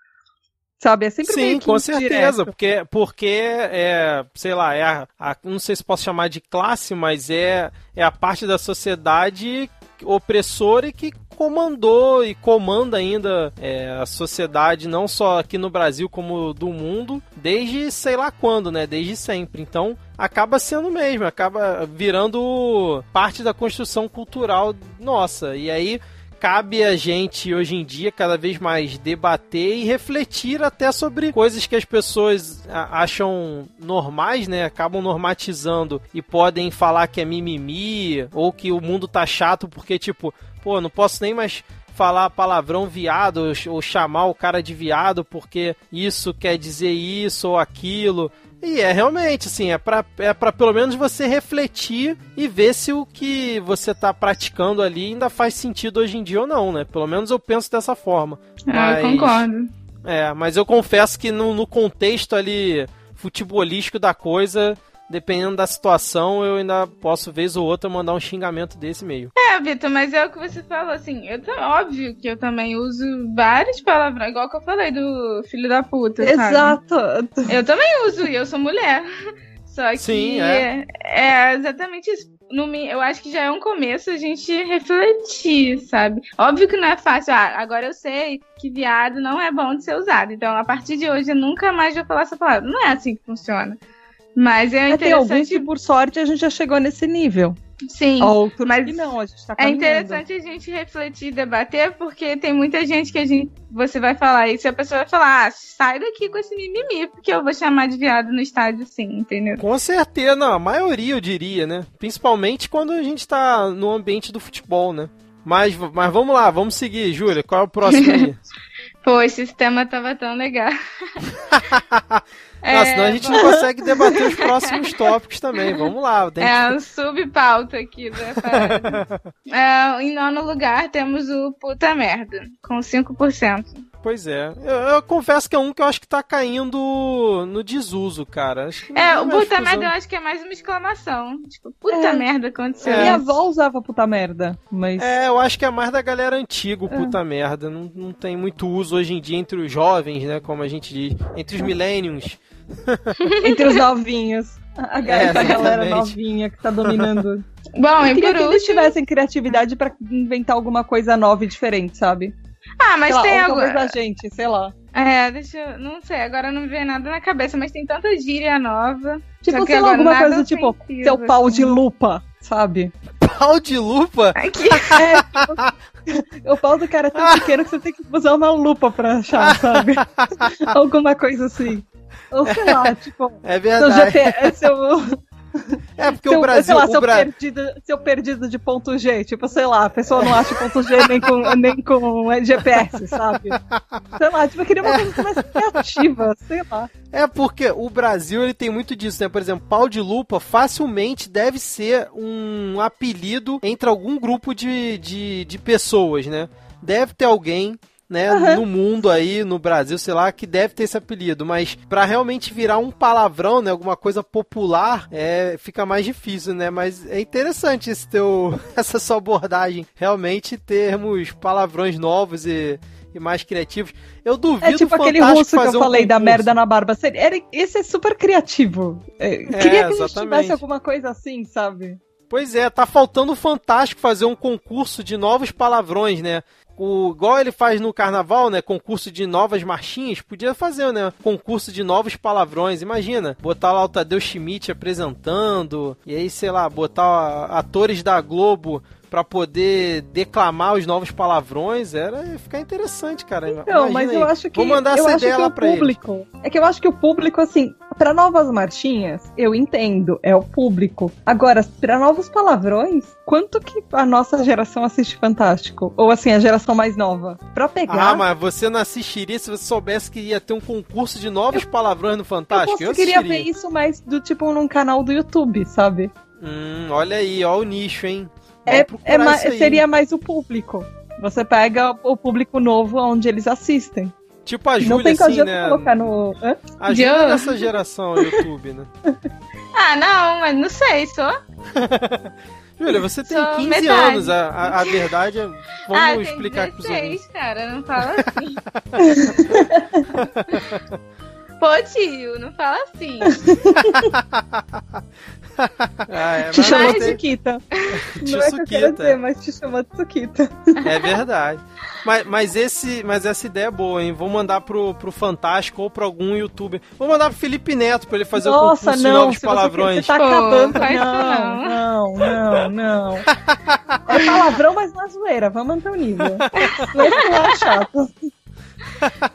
Sabe? É sempre Sim, com certeza, porque, porque é, sei lá, é a, a, não sei se posso chamar de classe, mas é, é a parte da sociedade opressora e que comandou e comanda ainda é, a sociedade, não só aqui no Brasil, como do mundo, desde sei lá quando, né? Desde sempre. Então acaba sendo mesmo, acaba virando parte da construção cultural nossa. E aí cabe a gente hoje em dia cada vez mais debater e refletir até sobre coisas que as pessoas acham normais, né? Acabam normatizando e podem falar que é mimimi ou que o mundo tá chato porque tipo, pô, não posso nem mais falar palavrão viado ou, chamar o cara de viado porque isso quer dizer isso ou aquilo. E é realmente, assim, é pra, é pra pelo menos você refletir e ver se o que você tá praticando ali ainda faz sentido hoje em dia ou não, né? Pelo menos eu penso dessa forma. É, mas, eu concordo. É, mas eu confesso que no, no contexto ali futebolístico da coisa, dependendo da situação, eu ainda posso, vez ou outra, mandar um xingamento desse meio. É, Vitor, mas é o que você falou, assim, eu, óbvio que eu também uso várias palavras, igual que eu falei do filho da puta, Exato. Sabe? Eu também uso, e eu sou mulher. (laughs) Só que Sim, é. é exatamente isso. No, eu acho que já é um começo a gente refletir, sabe? Óbvio que não é fácil. Ah, agora eu sei que viado não é bom de ser usado. Então, a partir de hoje, eu nunca mais vou falar essa palavra. Não é assim que funciona. Mas é, é interessante. Tem alguns que, por sorte, a gente já chegou nesse nível. Sim, Outros mas não, a gente tá é interessante a gente refletir e debater, porque tem muita gente que a gente, você vai falar isso e a pessoa vai falar, ah, sai daqui com esse mimimi, porque eu vou chamar de viado no estádio sim, entendeu? Com certeza, não, a maioria eu diria, né? Principalmente quando a gente tá no ambiente do futebol, né? Mas, mas vamos lá, vamos seguir, Júlia, qual é o próximo aí? (laughs) Pô, esse tema tava tão legal. (laughs) É, senão a gente não consegue debater os (laughs) próximos tópicos também. Vamos lá. É um subpauta aqui né, (laughs) é, Em nono lugar temos o puta merda, com 5%. Pois é. Eu, eu, confesso que é um que eu acho que tá caindo no desuso, cara. é, o puta merda eu acho que é mais uma exclamação. Tipo, puta é. merda aconteceu. É. Minha avó usava puta merda, mas. É, eu acho que é mais da galera antiga, o é. puta merda. Não, não tem muito uso hoje em dia entre os jovens, né? Como a gente diz. Entre os millennials. (laughs) Entre os novinhos. A, é, galera novinha que tá dominando. (laughs) Bom, eu queria que eles tivessem criatividade para inventar alguma coisa nova e diferente, sabe? Ah, mas sei tem algo. da gente, sei lá. É, deixa eu. Não sei, agora não me vem nada na cabeça, mas tem tanta gíria nova. Tipo, sei lá, alguma coisa tipo, seu pau de lupa, sabe? Pau de lupa? (laughs) Aqui. É, tipo, o pau do cara é tão pequeno que você tem que usar uma lupa pra achar, sabe? alguma coisa assim. Ou sei lá, (laughs) tipo. É verdade. Seu, GP, seu, é, porque seu, o Brasil. Sei lá, seu, Bra... perdido, seu perdido de ponto G. Tipo, sei lá, a pessoa não acha ponto G nem com, (laughs) nem com GPS, sabe? Sei lá, tipo, eu queria uma coisa mais criativa, sei lá. É porque o Brasil ele tem muito disso, né? Por exemplo, pau de lupa facilmente deve ser um apelido entre algum grupo de, de, de pessoas, né? Deve ter alguém né, uhum. no mundo aí, no Brasil, sei lá, que deve ter esse apelido, mas para realmente virar um palavrão, né, alguma coisa popular, é, fica mais difícil, né? Mas é interessante esse teu, (laughs) essa sua abordagem, realmente termos palavrões novos e e mais criativos. Eu duvido É tipo aquele russo que eu falei um da merda na barba. Era, esse é super criativo. É, queria que a gente tivesse alguma coisa assim, sabe? Pois é, tá faltando fantástico fazer um concurso de novos palavrões, né? O, igual ele faz no carnaval, né? Concurso de novas marchinhas, podia fazer, né? Concurso de novos palavrões. Imagina, botar lá o Tadeu Schmidt apresentando, e aí, sei lá, botar atores da Globo para poder declamar os novos palavrões, era ficar interessante, cara. Então, mas eu acho que. Vou mandar essa ideia lá pra público, eles. É que eu acho que o público, assim, para novas marchinhas, eu entendo, é o público. Agora, para novos palavrões, quanto que a nossa geração assiste Fantástico? Ou assim, a geração mais nova? Pra pegar. Ah, mas você não assistiria se você soubesse que ia ter um concurso de novos eu, palavrões no Fantástico? Eu, eu queria ver isso mais do tipo num canal do YouTube, sabe? Hum, olha aí, ó o nicho, hein? É, é ma seria mais o público. Você pega o público novo onde eles assistem. Tipo a Júlia, assim, né? Colocar no... A Júlia é dessa geração YouTube, né? (laughs) ah, não, mas não sei, só. (laughs) Júlia, você tem Sou 15 metade. anos, a, a, a, verdade é. Vamos ah, explicar para os ouvintes. cara, não fala assim. (laughs) Pô, tio, não fala assim. (laughs) ah, é, te chamou de Tsukita. (laughs) Não é que eu quero dizer, mas te chamou de Tsukita. É verdade. Mas, mas, esse, mas essa ideia é boa, hein? Vou mandar pro, pro Fantástico ou pra algum youtuber. Vou mandar pro Felipe Neto pra ele fazer Nossa, o concurso não, de novos palavrões. Você, você tá acabando. Não, não, não, não. (laughs) É palavrão, mas na zoeira. Vamos manter o nível. Zoeira não é chato.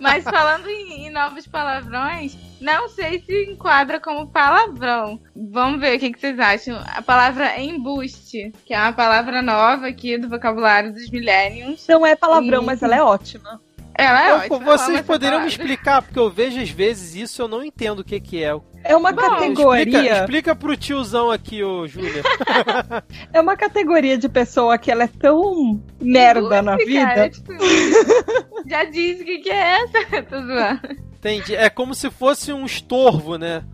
Mas falando em, em, novos palavrões, Não sei se enquadra como palavrão. Vamos ver o que, que vocês acham. A palavra embuste, que é uma palavra nova aqui do vocabulário dos millennials. Não é palavrão, E- mas ela é ótima. Ela é Eu- ótima. amo vocês poderiam me explicar, porque eu vejo às vezes isso eu não entendo o que que é. É uma Bom, categoria. Explica, explica pro tiozão aqui, ô Júlia. (laughs) É uma categoria de pessoa que ela é tão merda na vida. cara, tipo, já disse o que, que é essa. (laughs) Tô zoando. Entendi. É como se fosse um estorvo, né?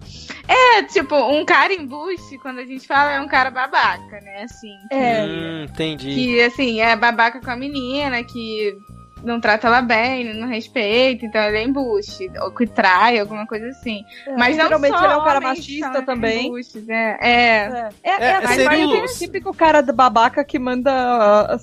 É, tipo, um cara embuste, quando a gente fala, é um cara babaca, né? Assim. É. Hum, entendi. Que, assim, é babaca com a menina, que não trata ela bem, não respeita, então ele é embuste. Ou que trai, alguma coisa assim. Mas não Geralmente só ele é um cara machista também. embustes, é. é. É, é, É, é seria o- típico cara do babaca que manda ah,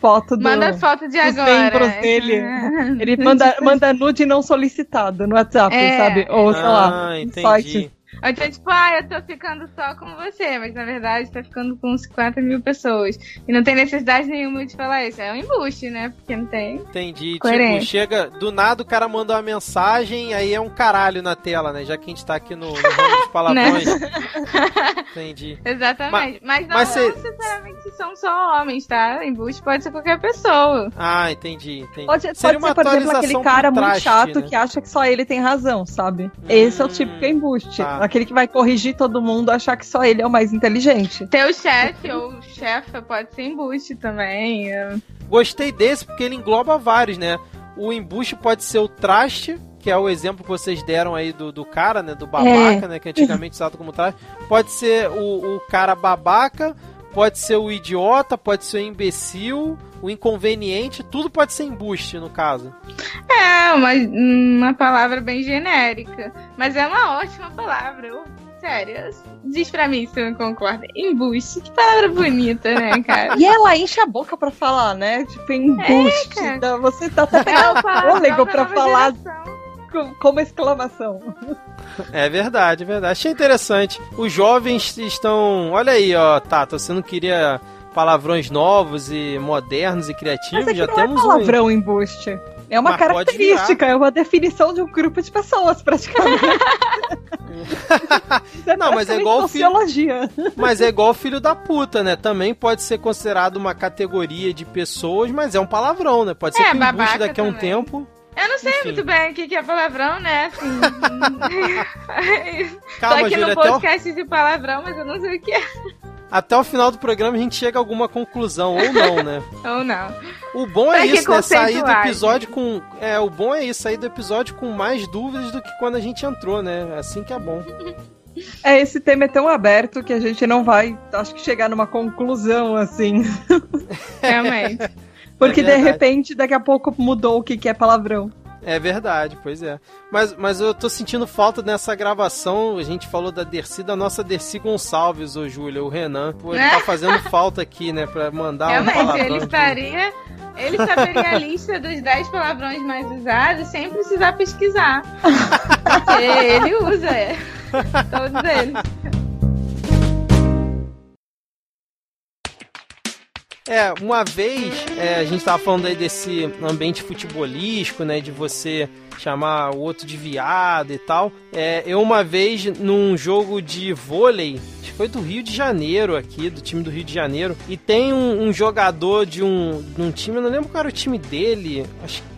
foto do. Manda foto de dos agora. membros dele. (laughs) Ele manda, manda nude não solicitado no WhatsApp, É. sabe? Ou sei lá. Ah, entendi. site. Ou então, tipo, ah, eu tô ficando só com você, mas na verdade tá ficando com 50 mil pessoas. E não tem necessidade nenhuma de falar isso. É um embuste, né? Porque não tem. Entendi. Tipo, chega. Do nada o cara manda uma mensagem, aí é um caralho na tela, né? Já que a gente tá aqui no, no ramo dos (laughs) palavrões. (laughs) Entendi. Exatamente. Mas, não, mas cê- necessariamente são só homens, tá? Embuste pode ser qualquer pessoa. Ah, entendi, entendi. Pode, pode Seria ser, por exemplo, aquele cara muito traste, chato né? que acha que só ele tem razão, sabe? Esse é o Hum, típico embuste. tá. Aquele que vai corrigir todo mundo, achar que só ele é o mais inteligente. Teu chefe ou chefa pode ser embuste também. é. Gostei desse porque ele engloba vários, né? O embuste pode ser o traste, que é o exemplo que vocês deram aí do, do cara, né? Do babaca, né? Que antigamente usado como traste. Pode ser o, o cara babaca, pode ser o idiota, pode ser o imbecil, o inconveniente, tudo pode ser embuste, no caso. É, uma, uma palavra bem genérica. Mas é uma ótima palavra. Eu, sério, diz pra mim se eu não concordo. Embuste, que palavra bonita, né, (laughs) cara? E ela enche a boca pra falar, né? Tipo, embuste. cara. Dá- Você tá até É fôlego pra falar geração. Com- como exclamação. É verdade, é verdade. Achei interessante. Os jovens estão. Olha aí, ó, Tata, você não queria palavrões novos e modernos e criativos? Mas aqui Já não temos é um. palavrão embuste. É uma Mas característica, é uma definição de um grupo de pessoas, praticamente. (laughs) Isso Não, mas é igual o filho- sociologia. Mas é igual filho da puta, né? Também pode ser considerado uma categoria de pessoas, mas é um palavrão, né? Pode ser É, que o daqui a um também. tempo. Eu não sei Enfim. muito bem o que que é palavrão, né? Assim. (laughs) Tô Calma, aqui Júlia, no até o, podcast de palavrão, mas eu não sei o que é. até o final do programa a gente chega a alguma conclusão, ou não, né? (laughs) Ou não. O bom é Pra isso, né? Sair do episódio com. É, o bom é isso, sair do episódio com mais dúvidas do que quando a gente entrou, né? Assim que é bom. É, esse tema é tão aberto que a gente não vai, acho que, chegar numa conclusão, assim. (laughs) Realmente. Porque, É de repente, daqui a pouco mudou o que, que é palavrão. É verdade, pois é. Mas, mas eu tô sentindo falta nessa gravação. A gente falou da Dercy, da nossa Dercy Gonçalves, ô Júlia, o Renan. Pô, ele tá (laughs) fazendo falta aqui, né? Pra mandar um Realmente, palavrão. ele estaria. Ele saberia a lista dos 10 palavrões mais usados sem precisar pesquisar. Porque ele usa, é. Todos eles. É, uma vez é, a gente tava falando aí desse ambiente futebolístico, né? De você chamar o outro de viado e tal. É, eu uma vez num jogo de vôlei, acho que foi do Rio de Janeiro aqui, do time do Rio de Janeiro, e tem um, um jogador de um, de um time, eu não lembro qual era o time dele, acho que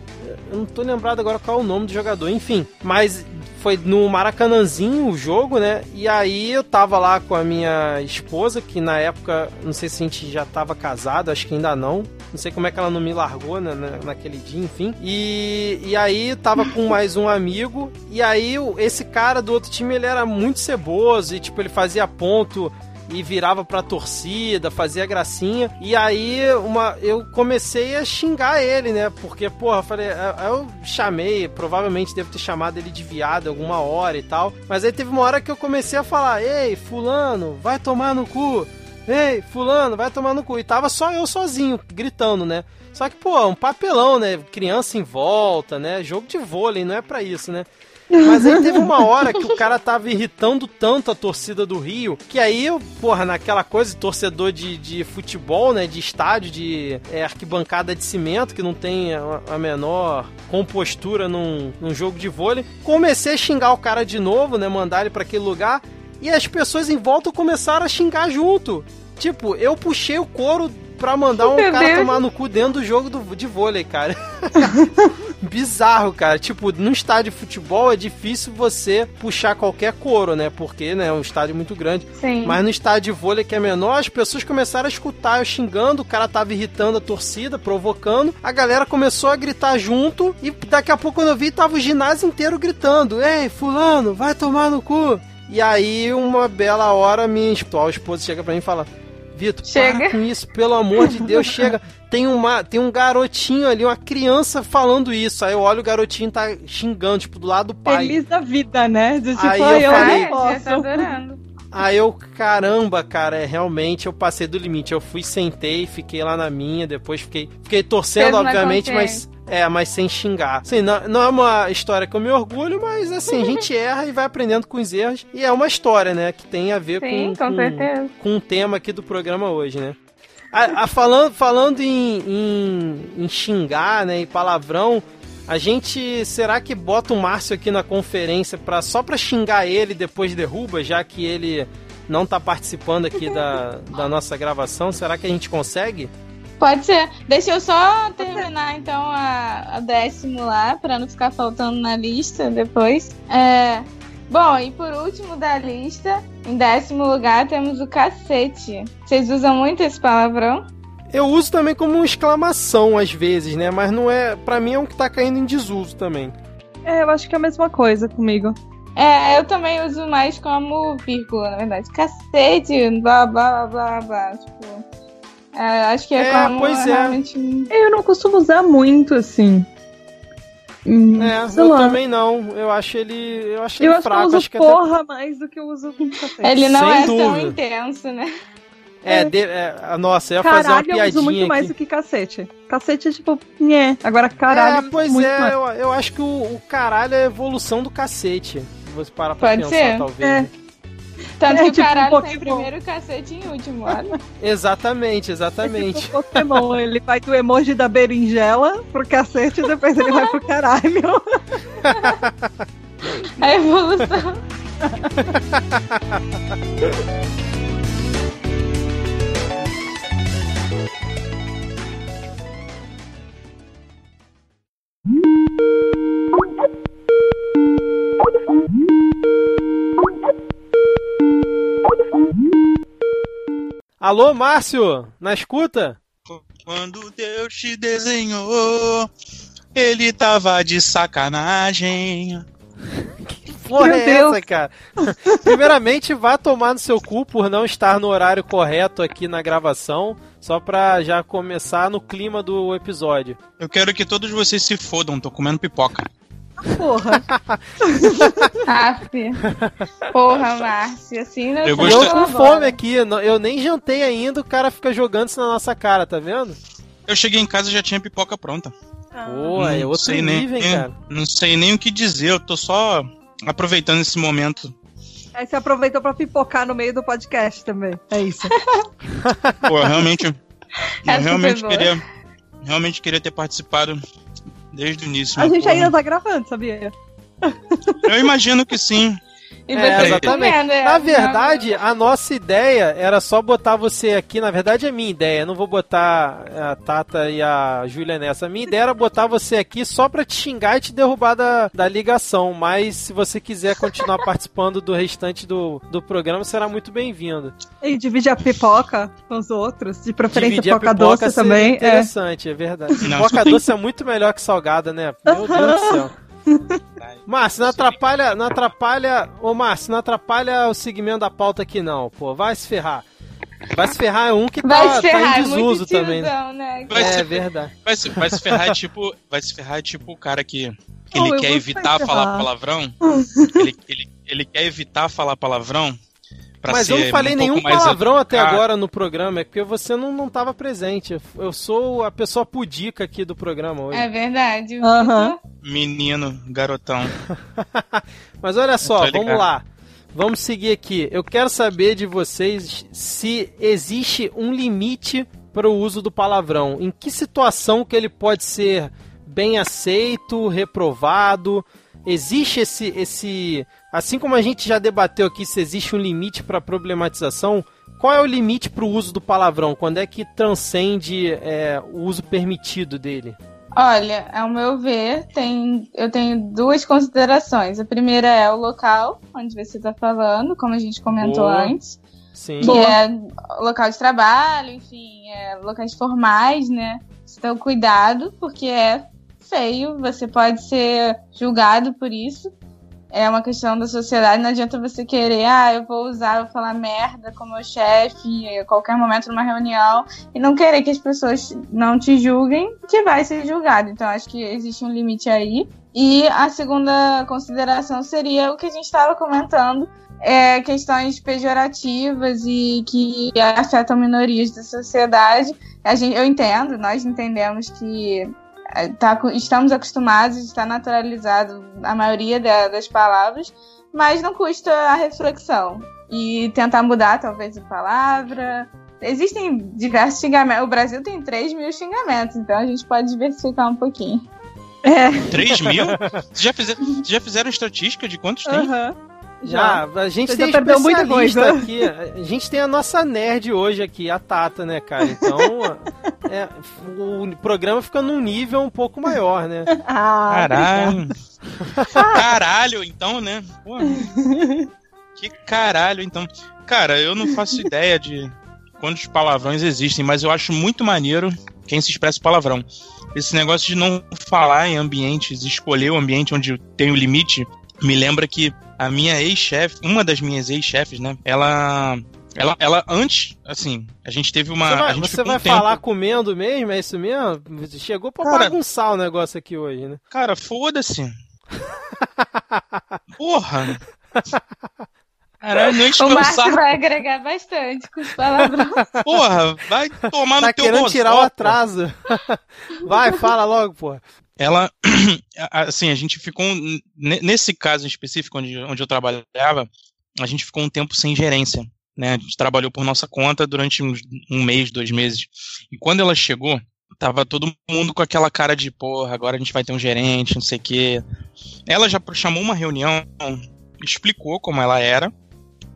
eu não tô lembrado agora qual é o nome do jogador, enfim. Mas foi no Maracanãzinho o jogo, né? E aí eu tava lá com a minha esposa, que na época, não sei se a gente já tava casado, acho que ainda não. Não sei como é que ela não me largou né, na- naquele dia, enfim. E, e aí tava com mais um amigo. E aí esse cara do outro time, ele era muito ceboso. E tipo, ele fazia ponto e virava pra torcida, fazia gracinha. E aí uma, eu comecei a xingar ele, né? Porque, porra, eu falei, aí eu chamei, provavelmente devo ter chamado ele de viado alguma hora e tal. Mas aí teve uma hora que eu comecei a falar: Ei, Fulano, vai tomar no cu. Ei, Fulano, vai tomar no cu. E tava só eu sozinho, gritando, né? Só que, pô, um papelão, né? Criança em volta, né? Jogo de vôlei, não é pra isso, né? Mas aí teve uma (laughs) hora que o cara tava irritando tanto a torcida do Rio, que aí, porra, naquela coisa, torcedor de, de futebol, né, de estádio, de é, arquibancada de cimento, que não tem a, a menor compostura num, num jogo de vôlei, comecei a xingar o cara de novo, né, mandar ele para aquele lugar, e as pessoas em volta começaram a xingar junto. Tipo, eu puxei o couro pra mandar um Meu cara Deus. tomar no cu dentro do jogo do, de vôlei, cara. (laughs) Bizarro, cara. Tipo, num estádio de futebol é difícil você puxar qualquer couro, né? Porque, né, é um estádio muito grande. Sim. Mas no estádio de vôlei que é menor, as pessoas começaram a escutar eu xingando, o cara tava irritando a torcida, provocando. A galera começou a gritar junto e daqui a pouco quando eu vi, tava o ginásio inteiro gritando: Ei, fulano, vai tomar no cu. E aí, uma bela hora, minha atual esposa chega pra mim e fala: Vitor, Chega. para com isso, pelo amor de Deus, (laughs) chega. Tem, uma, tem um garotinho ali, uma criança falando isso. Aí eu olho o garotinho tá xingando, tipo, do lado do pai. Feliz da vida, né? De tipo, Aí ai, eu eu, falei- não tá posso. adorando. Aí eu, caramba, cara, é, realmente eu passei do limite. Eu fui, sentei, fiquei lá na minha, depois fiquei, fiquei torcendo, Fez obviamente, mas. É, mas sem xingar. Assim, não, não é uma história que eu me orgulho, mas assim, a gente erra e vai aprendendo com os erros. E é uma história, né, que tem a ver Sim, com, com certeza. com o tema aqui do programa hoje, né? A, a- falando falando em, em, em xingar, né, e palavrão, a gente será que bota o Márcio aqui na conferência pra, só pra xingar ele e depois derruba, já que ele não tá participando aqui da, da nossa gravação? Será que a gente consegue? Pode ser. Deixa eu só terminar então a, a décimo lá, pra não ficar faltando na lista depois. É, Bom, e por último da lista, em décimo lugar, temos o cacete. Vocês usam muito esse palavrão? Eu uso também como uma exclamação às vezes, né? Mas não é. Pra mim é um que tá caindo em desuso também. É, eu acho que é a mesma coisa comigo. É, eu também uso mais como vírgula, na verdade. Cacete, blá blá blá blá blá. Tipo. É, acho que é, É, como pois é. realmente. Eu não costumo usar muito, assim. Hum, É, eu lá. também não. Eu acho ele. Eu acho ele Eu acho que eu fraco. uso acho que até porra mais do que eu uso com cacete. Ele não Sem é tão dúvida. intenso, né? É, de, é, nossa, eu ia fazer uma Caralho, eu uso muito piadinha mais aqui. do que cacete. Cacete é tipo, nhé. Agora caralho, é, pois muito é, mais. eu, eu acho que o, o caralho é a evolução do cacete. Se você parar pra Pode pensar, ser. talvez. É. Tanto É, que tipo, o caralho um tá em primeiro e o cacete em último, olha. (laughs) Exatamente, É exatamente. tipo Pokémon, ele vai do emoji da berinjela pro cacete e depois ele vai pro caralho. (laughs) A evolução. (laughs) Alô, Márcio? Na escuta? Quando Deus te desenhou, ele tava de sacanagem. Porra Meu é Deus. essa, cara? (laughs) Primeiramente, vá tomar no seu cu por não estar no horário correto aqui na gravação, só pra já começar no clima do episódio. Eu quero que todos vocês se fodam, tô comendo pipoca. Porra. (laughs) Aff. Porra, Márcio, assim não Eu gostei- eu com fome aqui, não- eu nem jantei ainda, o cara fica jogando isso na nossa cara, tá vendo? Eu cheguei em casa e já tinha pipoca pronta. Pô, é Não outro sei nem, nível, hein, nem- cara. Não sei nem o que dizer, eu tô só aproveitando esse momento. Aí você aproveitou pra pipocar no meio do podcast também. É isso. Pô, realmente. eu realmente (laughs) queria. Realmente queria ter participado desde o início. A mas, gente ainda tá gravando, sabia? Eu imagino que sim. E É, você exatamente. comendo, é, Na verdade, a nossa ideia era só botar você aqui. Na verdade, é minha ideia. Eu não vou botar a Tata e a Júlia nessa. A minha ideia era botar você aqui só pra te xingar e te derrubar da, da ligação. Mas se você quiser continuar (laughs) participando do restante do, do programa, será muito bem-vindo. E divide a pipoca com os outros. De preferência Dividir a pipoca, pipoca doce também. É. interessante, é, verdade. Não. Pipoca doce é muito melhor que salgada, né? Meu Deus do céu. (laughs) Márcio, não atrapalha, não atrapalha. Ô, Márcio, não atrapalha o segmento da pauta aqui, não, pô. Vai se ferrar. Vai se ferrar é um que tá, se tá ferrar, em é muito desuso também. né? tiozão, né? Vai É se- verdade. Vai se, vai se ferrar é tipo. Vai se ferrar é tipo o cara que, que Oh, ele eu quer evitar ferrar. falar palavrão. (laughs) ele, ele, ele quer evitar falar palavrão, Mas ser eu não falei um nenhum palavrão até agora no programa, é porque você não, não tava presente. Eu sou a pessoa pudica aqui do programa hoje. É verdade. Vitor- Menino, garotão. (laughs) Mas olha só, vamos lá. Vamos seguir aqui. Eu quero saber de vocês se existe um limite para o uso do palavrão. Em que situação que ele pode ser bem aceito, reprovado? Existe esse, esse. Assim como a gente já debateu aqui se existe um limite para problematização, qual é o limite para o uso do palavrão? Quando é que transcende é, o uso permitido dele? Olha, ao meu ver, tem, eu tenho duas considerações. A primeira é o local onde você está falando, como a gente comentou Boa. antes. Sim. Que é local de trabalho, enfim, é locais formais, né? Então, cuidado, porque é feio, você pode ser julgado por isso. É uma questão da sociedade, não adianta você querer, ah, eu vou usar, eu vou falar merda com o meu chefe a qualquer momento numa reunião e não querer que as pessoas não te julguem, que vai ser julgado. Então, acho que existe um limite aí. E a segunda consideração seria o que a gente estava comentando, é, questões pejorativas e que afetam minorias da sociedade. A gente, eu entendo, nós entendemos que tá, estamos acostumados, está naturalizado a maioria da- das palavras, mas não custa a reflexão e tentar mudar talvez a palavra. Existem diversos xingamentos. O Brasil tem 3 mil xingamentos, então a gente pode diversificar um pouquinho. É. 3 mil? (laughs) Vocês já, fizeram, vocês já fizeram estatística de quantos tem? Já, a gente Você tem já perdeu muita coisa. aqui. A gente tem a nossa nerd hoje aqui, a Tata, né, cara? Então, é, o programa fica num nível um pouco maior, né? (laughs) Ah, Caralho. caralho, então, né? Pô, que caralho, então. Cara, eu não faço ideia de quantos palavrões existem, mas eu acho muito maneiro quem se expressa palavrão. Esse negócio de não falar em ambientes, escolher o ambiente onde tem o limite, me lembra que a minha ex-chefe, uma das minhas ex-chefes, né? Ela. Ela, ela antes, assim, a gente teve uma. Você vai, a gente você vai um tempo- falar comendo mesmo? É isso mesmo? Chegou pra Cara- bagunçar o negócio aqui hoje, né? Cara, foda-se. (laughs) Porra! Caralho, não enche O meu saco. vai agregar bastante com os palavrões. Porra, vai tomar Tá no teu querendo tirar o atraso. (laughs) Vai, fala logo, pô. Ela, (clears throat) assim, a gente ficou, nesse caso em específico, onde, onde eu trabalhava, a gente ficou um tempo sem gerência, né? A gente trabalhou por nossa conta durante uns, um mês, dois meses. E quando ela chegou, tava todo mundo com aquela cara de, porra, agora a gente vai ter um gerente, não sei o quê. Ela já chamou uma reunião, explicou como ela era.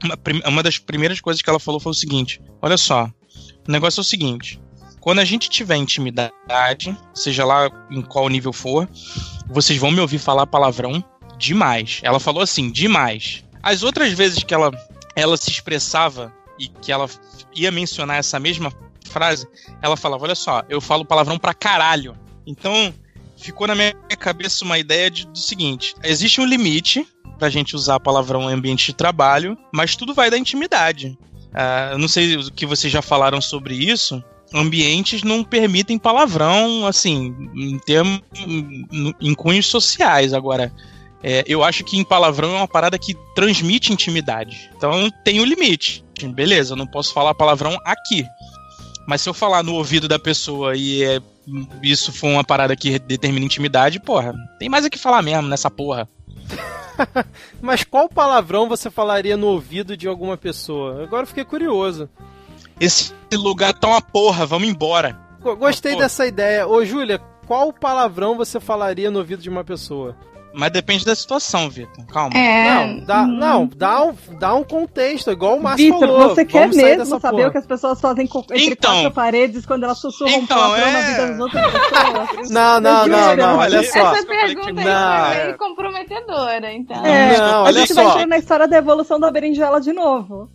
Uma, uma das primeiras coisas que ela falou foi o seguinte: olha só, o negócio é o seguinte. Quando a gente tiver intimidade, seja lá em qual nível for, vocês vão me ouvir falar palavrão demais. Ela falou assim, demais. As outras vezes que ela, ela se expressava e que ela ia mencionar essa mesma frase, ela falava: Olha só, eu falo palavrão pra caralho. Então, ficou na minha cabeça uma ideia de, do seguinte: existe um limite pra gente usar palavrão em ambiente de trabalho, mas tudo vai da intimidade. Ah, eu não sei o que vocês já falaram sobre isso. Ambientes não permitem palavrão, assim, em termos, em- cunhos sociais. Agora, é, eu acho que em palavrão é uma parada que transmite intimidade. Então tem um limite. Beleza, eu não posso falar palavrão aqui. Mas se eu falar no ouvido da pessoa e é, isso for uma parada que determina intimidade, porra, tem mais o que falar mesmo nessa porra. (laughs) Mas qual palavrão você falaria no ouvido de alguma pessoa? Agora eu fiquei curioso. Esse lugar tá uma porra, vamos embora. Go- Gostei dessa ideia. Ô, Júlia, qual palavrão você falaria no ouvido de uma pessoa? Mas depende da situação, Vitor. Calma. É. Não, dá, não dá, um, dá um contexto, igual o Márcio Vitor, falou. você quer mesmo saber porra. o que as pessoas fazem co- entre Então. quatro paredes quando elas sussurram Então, palavrão na é. vida das outras pessoas? Não, não, não, não, olha só. Essa pergunta não. aí foi meio comprometedora, então. É, Não, a olha gente só. vai entrar na história da evolução da berinjela de novo.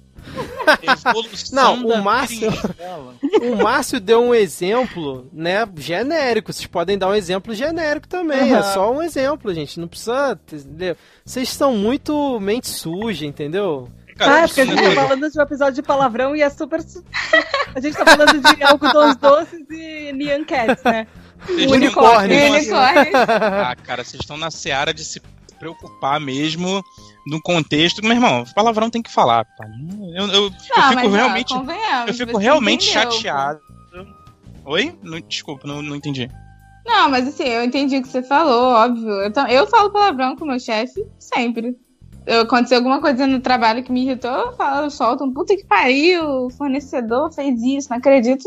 Não, o Márcio-. (laughs) O Márcio deu um exemplo, né, genérico. Vocês podem dar um exemplo genérico também. É Aham. só um exemplo, gente. Não precisa. Entendeu? Vocês são muito mente suja, entendeu? ah, é porque a gente tá falando de um episódio de palavrão e é super. su- (laughs) A gente tá falando de algodões doces e Nyan Cats, né? Unicórnio. estão- Unicórnio. Ah, cara, vocês estão na seara de se preocupar mesmo no contexto. Meu irmão, palavrão tem que falar. Pá. Eu, eu, eu Não, fico ó, realmente. eu fico realmente entendeu, pô. chateado. Oi? Não, desculpa, não, não entendi. Não, mas assim, eu entendi o que você falou, óbvio. Eu, eu falo palavrão com o meu chefe sempre. Eu, aconteceu alguma coisa no trabalho que me irritou, eu, falo, eu solto um puta que pariu, o fornecedor fez isso, não acredito,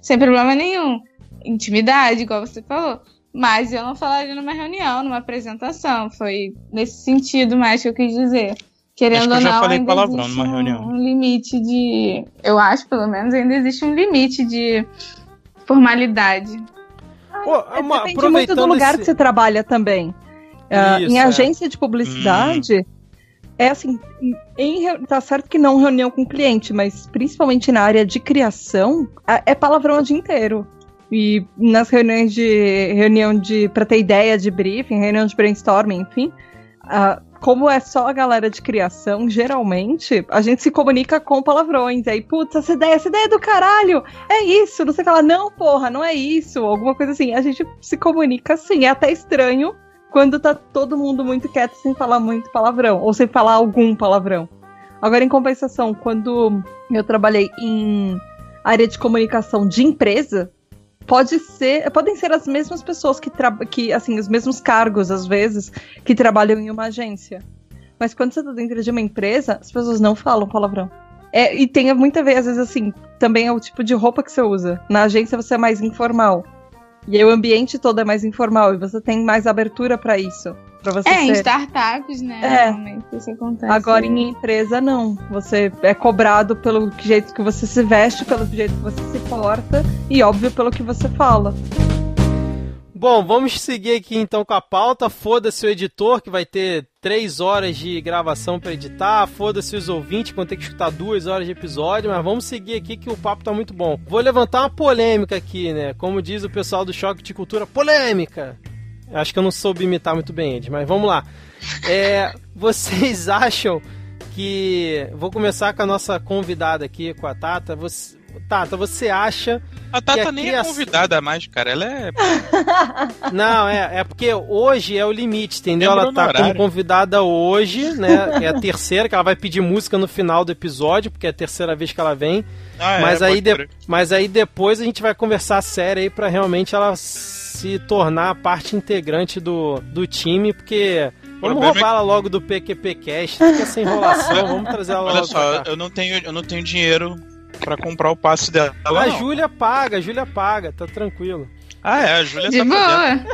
sem problema nenhum. Intimidade, igual você falou. Mas eu não falaria numa reunião, numa apresentação. Foi nesse sentido mais que eu quis dizer. Querendo Acho que eu ou já não, falei ainda palavrão existe numa um, reunião. um limite de. Eu acho, pelo menos, ainda existe um limite de formalidade. Pô, É, uma- Depende muito do lugar esse- que você trabalha também. Ah, Isso, em é. agência de publicidade, é assim, em, tá certo que não reunião com cliente, mas principalmente na área de criação, é palavrão o dia inteiro. E nas reuniões de reunião de para ter ideia de briefing, reunião de brainstorming, enfim, ah, como é só a galera de criação, geralmente a gente se comunica com palavrões. Aí, putz, essa ideia, essa ideia é do caralho! É isso, não sei lá, não, porra, não é isso, alguma coisa assim. A gente se comunica assim, é até estranho quando tá todo mundo muito quieto sem falar muito palavrão, ou sem falar algum palavrão. Agora, em compensação, quando eu trabalhei em área de comunicação de empresa, pode ser, podem ser as mesmas pessoas que, que assim, os mesmos cargos, às vezes, que trabalham em uma agência. Mas quando você tá dentro de uma empresa, as pessoas não falam palavrão. É, e tem muita vez, às vezes, assim, também é o tipo de roupa que você usa. Na agência você é mais informal. E aí o ambiente todo é mais informal e você tem mais abertura pra isso. Pra você É, em ser. startups, né? É. Normalmente isso acontece. Agora em empresa não. Você é cobrado pelo jeito que você se veste, pelo jeito que você se porta e óbvio pelo que você fala. Bom, vamos seguir aqui então com a pauta. Foda-se o editor, que vai ter três horas de gravação pra editar. Foda-se os ouvintes, que vão ter que escutar duas horas de episódio. Mas vamos seguir aqui que o papo tá muito bom. Vou levantar uma polêmica aqui, né? Como diz o pessoal do Choque de Cultura, polêmica! Acho que eu não soube imitar muito bem eles, mas vamos lá. É, (laughs) vocês acham que. Vou começar com a nossa convidada aqui, com a Tata. Você... Tata, você acha A Tata a nem é convidada mais, cara. Ela é. (laughs) Não, é, é porque hoje é o limite, entendeu? Lembra Ela tá como convidada hoje, né? É a terceira, que ela vai pedir música no final do episódio, porque é a terceira vez que ela vem. Ah, é, mas, aí pode de- mas aí depois a gente vai conversar sério aí pra realmente ela se tornar parte integrante do, do time, porque. Vamos é roubar ela logo do PQPcast, fica sem enrolação, (laughs) vamos trazer ela Olha logo só, pra cá. eu não tenho, eu não tenho dinheiro pra comprar o passe dela. A não. Júlia paga, a Júlia paga, tá tranquilo. Ah, é, a Júlia De tá boa.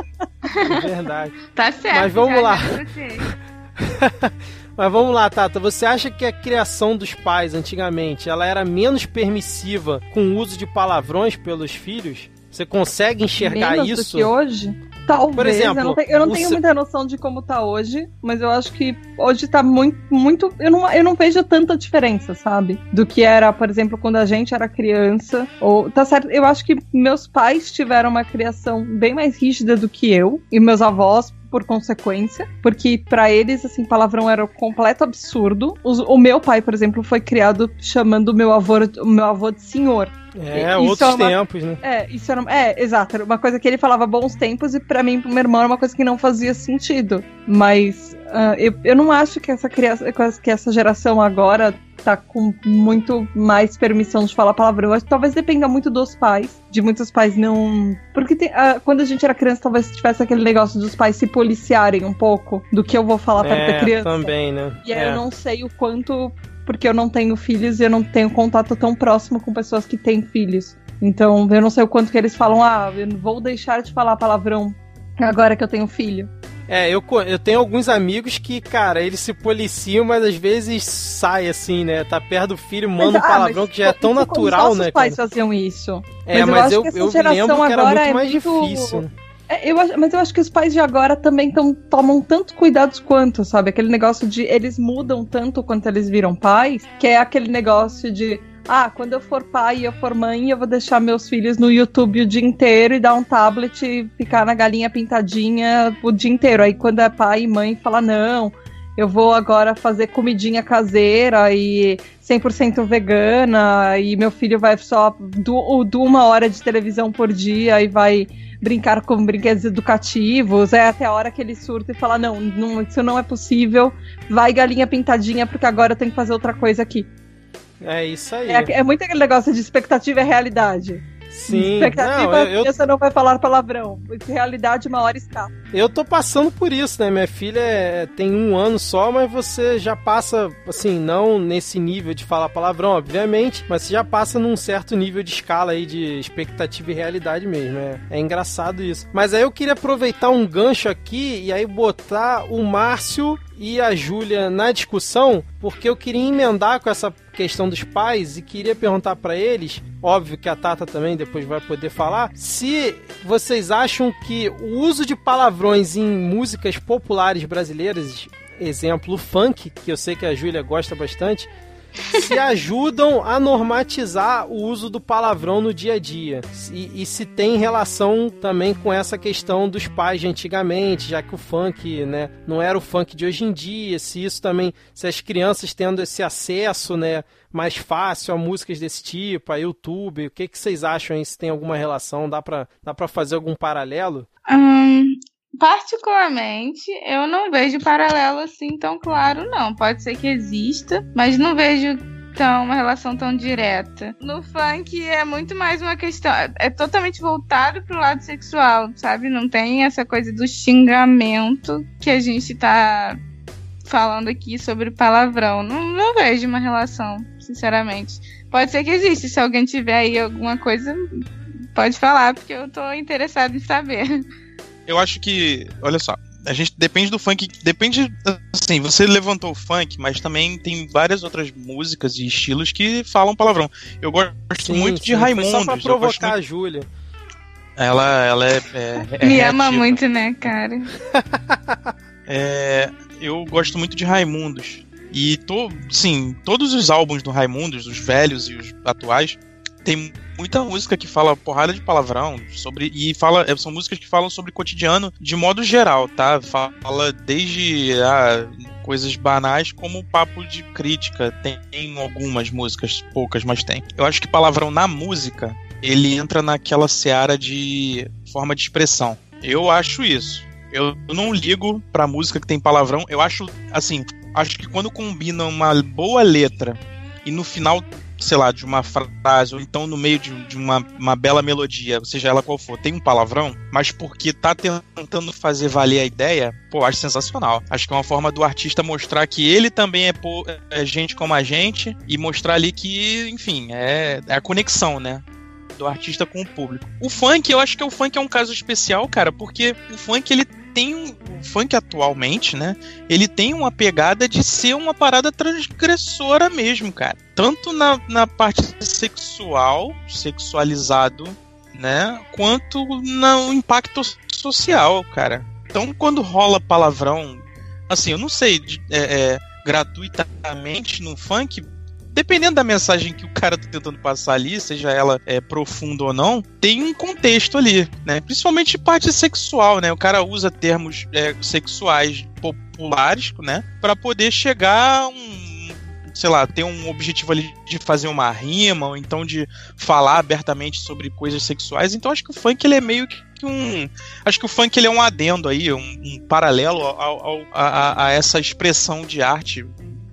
É verdade. (laughs) Tá certo. Mas vamos lá. (laughs) Mas vamos lá, Tata. Você acha que a criação dos pais antigamente ela era menos permissiva com o uso de palavrões pelos filhos? Você consegue enxergar Menos isso? do que hoje? Talvez. Por exemplo, eu não, tenho, eu não tenho muita noção de como tá hoje, mas eu acho que hoje tá muito, muito. Eu não, eu não vejo tanta diferença, sabe? Do que era, por exemplo, quando a gente era criança. Ou, tá certo, eu acho que meus pais tiveram uma criação bem mais rígida do que eu, e meus avós, por consequência, porque pra eles, assim, palavrão era um completo absurdo. Os- o meu pai, por exemplo, foi criado chamando o meu avô, o meu avô de senhor. É, Isso outros é uma- tempos, né? É, isso era. É, exato. Era uma coisa que ele falava bons tempos e pra mim, pro meu irmão, era uma coisa que não fazia sentido. Mas ah, eu, eu não acho que essa, criança, que essa geração agora tá com muito mais permissão de falar palavrão. Acho que talvez dependa muito dos pais. De muitos pais não. Porque tem- ah, quando a gente era criança, talvez tivesse aquele negócio dos pais se policiarem um pouco do que eu vou falar da É, criança. também, né? E aí É. eu não sei o quanto. Porque eu não tenho filhos e eu não tenho contato tão próximo com pessoas que têm filhos. Então eu não sei o quanto que eles falam, ah, eu vou deixar de falar palavrão agora que eu tenho filho. É, eu, eu tenho alguns amigos que, cara, eles se policiam, mas às vezes sai assim, né? Tá perto do filho, manda um Mas, ah, palavrão mas que já é tão natural, né, pais cara? faziam isso. É, mas eu mas eu, que eu lembro que era agora muito é mais muito- difícil. É, eu mas eu acho que os pais de agora também tão, tomam tanto cuidados quanto, sabe? Aquele negócio de eles mudam tanto quanto eles viram pais, que é aquele negócio de ah, quando eu for pai e eu for mãe, eu vou deixar meus filhos no YouTube o dia inteiro e dar um tablet e ficar na galinha pintadinha o dia inteiro. Aí quando é pai e mãe, fala, não, eu vou agora fazer comidinha caseira e 100% vegana e meu filho vai só do, do uma hora de televisão por dia e vai brincar com brinquedos educativos, é até a hora que ele surta e fala, não, não, isso não é possível, vai galinha pintadinha, porque agora eu tenho que fazer outra coisa aqui. É isso aí. É, é muito aquele negócio de expectativa e realidade. Sim. Expectativa, Não, eu, você não vai falar palavrão. Realidade, uma hora está. Eu tô passando por isso, né? Minha filha é- tem um ano só, mas você já passa, assim, não nesse nível de falar palavrão, obviamente, mas você já passa num certo nível de escala aí de expectativa e realidade mesmo. É, é engraçado isso. Mas aí eu queria aproveitar um gancho aqui e aí botar o Márcio e a Júlia na discussão, porque eu queria emendar com essa questão dos pais e queria perguntar pra eles, óbvio que a Tata também depois vai poder falar, se vocês acham que o uso de palavrões em músicas populares brasileiras, exemplo o funk, que eu sei que a Júlia gosta bastante, se (laughs) ajudam a normatizar o uso do palavrão no dia a dia. E, e se tem relação também com essa questão dos pais de antigamente, já que o funk, né, não era o funk de hoje em dia, se isso também, se as crianças tendo esse acesso, né, mais fácil a músicas desse tipo, a YouTube, o que, que vocês acham aí, se tem alguma relação, dá pra, dá pra fazer algum paralelo? Hum, particularmente, eu não vejo paralelo assim tão claro, não. Pode ser que exista, mas não vejo tão uma relação tão direta. No funk é muito mais uma questão, é totalmente voltado pro lado sexual, sabe? Não tem essa coisa do xingamento que a gente tá falando aqui sobre palavrão. Não, não vejo uma relação, sinceramente. Pode ser que exista, se alguém tiver aí alguma coisa, pode falar, porque eu tô interessado em saber. (laughs) Eu acho que, olha só, a gente depende do funk, depende, assim, você levantou o funk, mas também tem várias outras músicas e estilos que falam palavrão. Eu gosto Sim, muito sim, de foi Raimundos. Só pra provocar muito- a Júlia. Ela, ela é, é- é Me ama reativa. muito, né, cara? (laughs) É, eu gosto muito de Raimundos. E to, sim, todos os álbuns do Raimundos, os velhos e os atuais, tem muita música que fala porrada de palavrão sobre e fala é, são músicas que falam sobre cotidiano de modo geral, tá? Fala desde ah, coisas banais como papo de crítica. Tem, algumas músicas, poucas, mas tem. Eu acho que palavrão na música ele entra naquela seara de forma de expressão. Eu acho isso. Eu não ligo pra música que tem palavrão. Eu acho, assim, acho que quando combina uma boa letra e no final, sei lá, de uma frase, ou então no meio de, de uma, uma bela melodia, seja ela qual for, tem um palavrão, mas porque tá tentando fazer valer a ideia, pô, acho sensacional. Acho que é uma forma do artista mostrar que ele também é, pô, é gente como a gente e mostrar ali que, enfim, é, é a conexão, né? do artista com o público. O funk, eu acho que o funk é um caso especial, cara, porque o funk ele tem um, o funk atualmente, né? Ele tem uma pegada de ser uma parada transgressora mesmo, cara. Tanto na, na parte sexual, sexualizado, né? Quanto no impacto social, cara. Então, quando rola palavrão, assim, eu não sei, é, é, gratuitamente no funk, dependendo da mensagem que o cara tá tentando passar ali, seja ela é, profunda ou não, tem um contexto ali, né? Principalmente parte sexual, né? O cara usa termos é, sexuais populares, né? Pra poder chegar a um sei lá, ter um objetivo ali de fazer uma rima, ou então de falar abertamente sobre coisas sexuais. Então acho que o funk ele é meio que um. Acho que o funk ele é um adendo aí, um, um paralelo ao, ao- a- a essa expressão de arte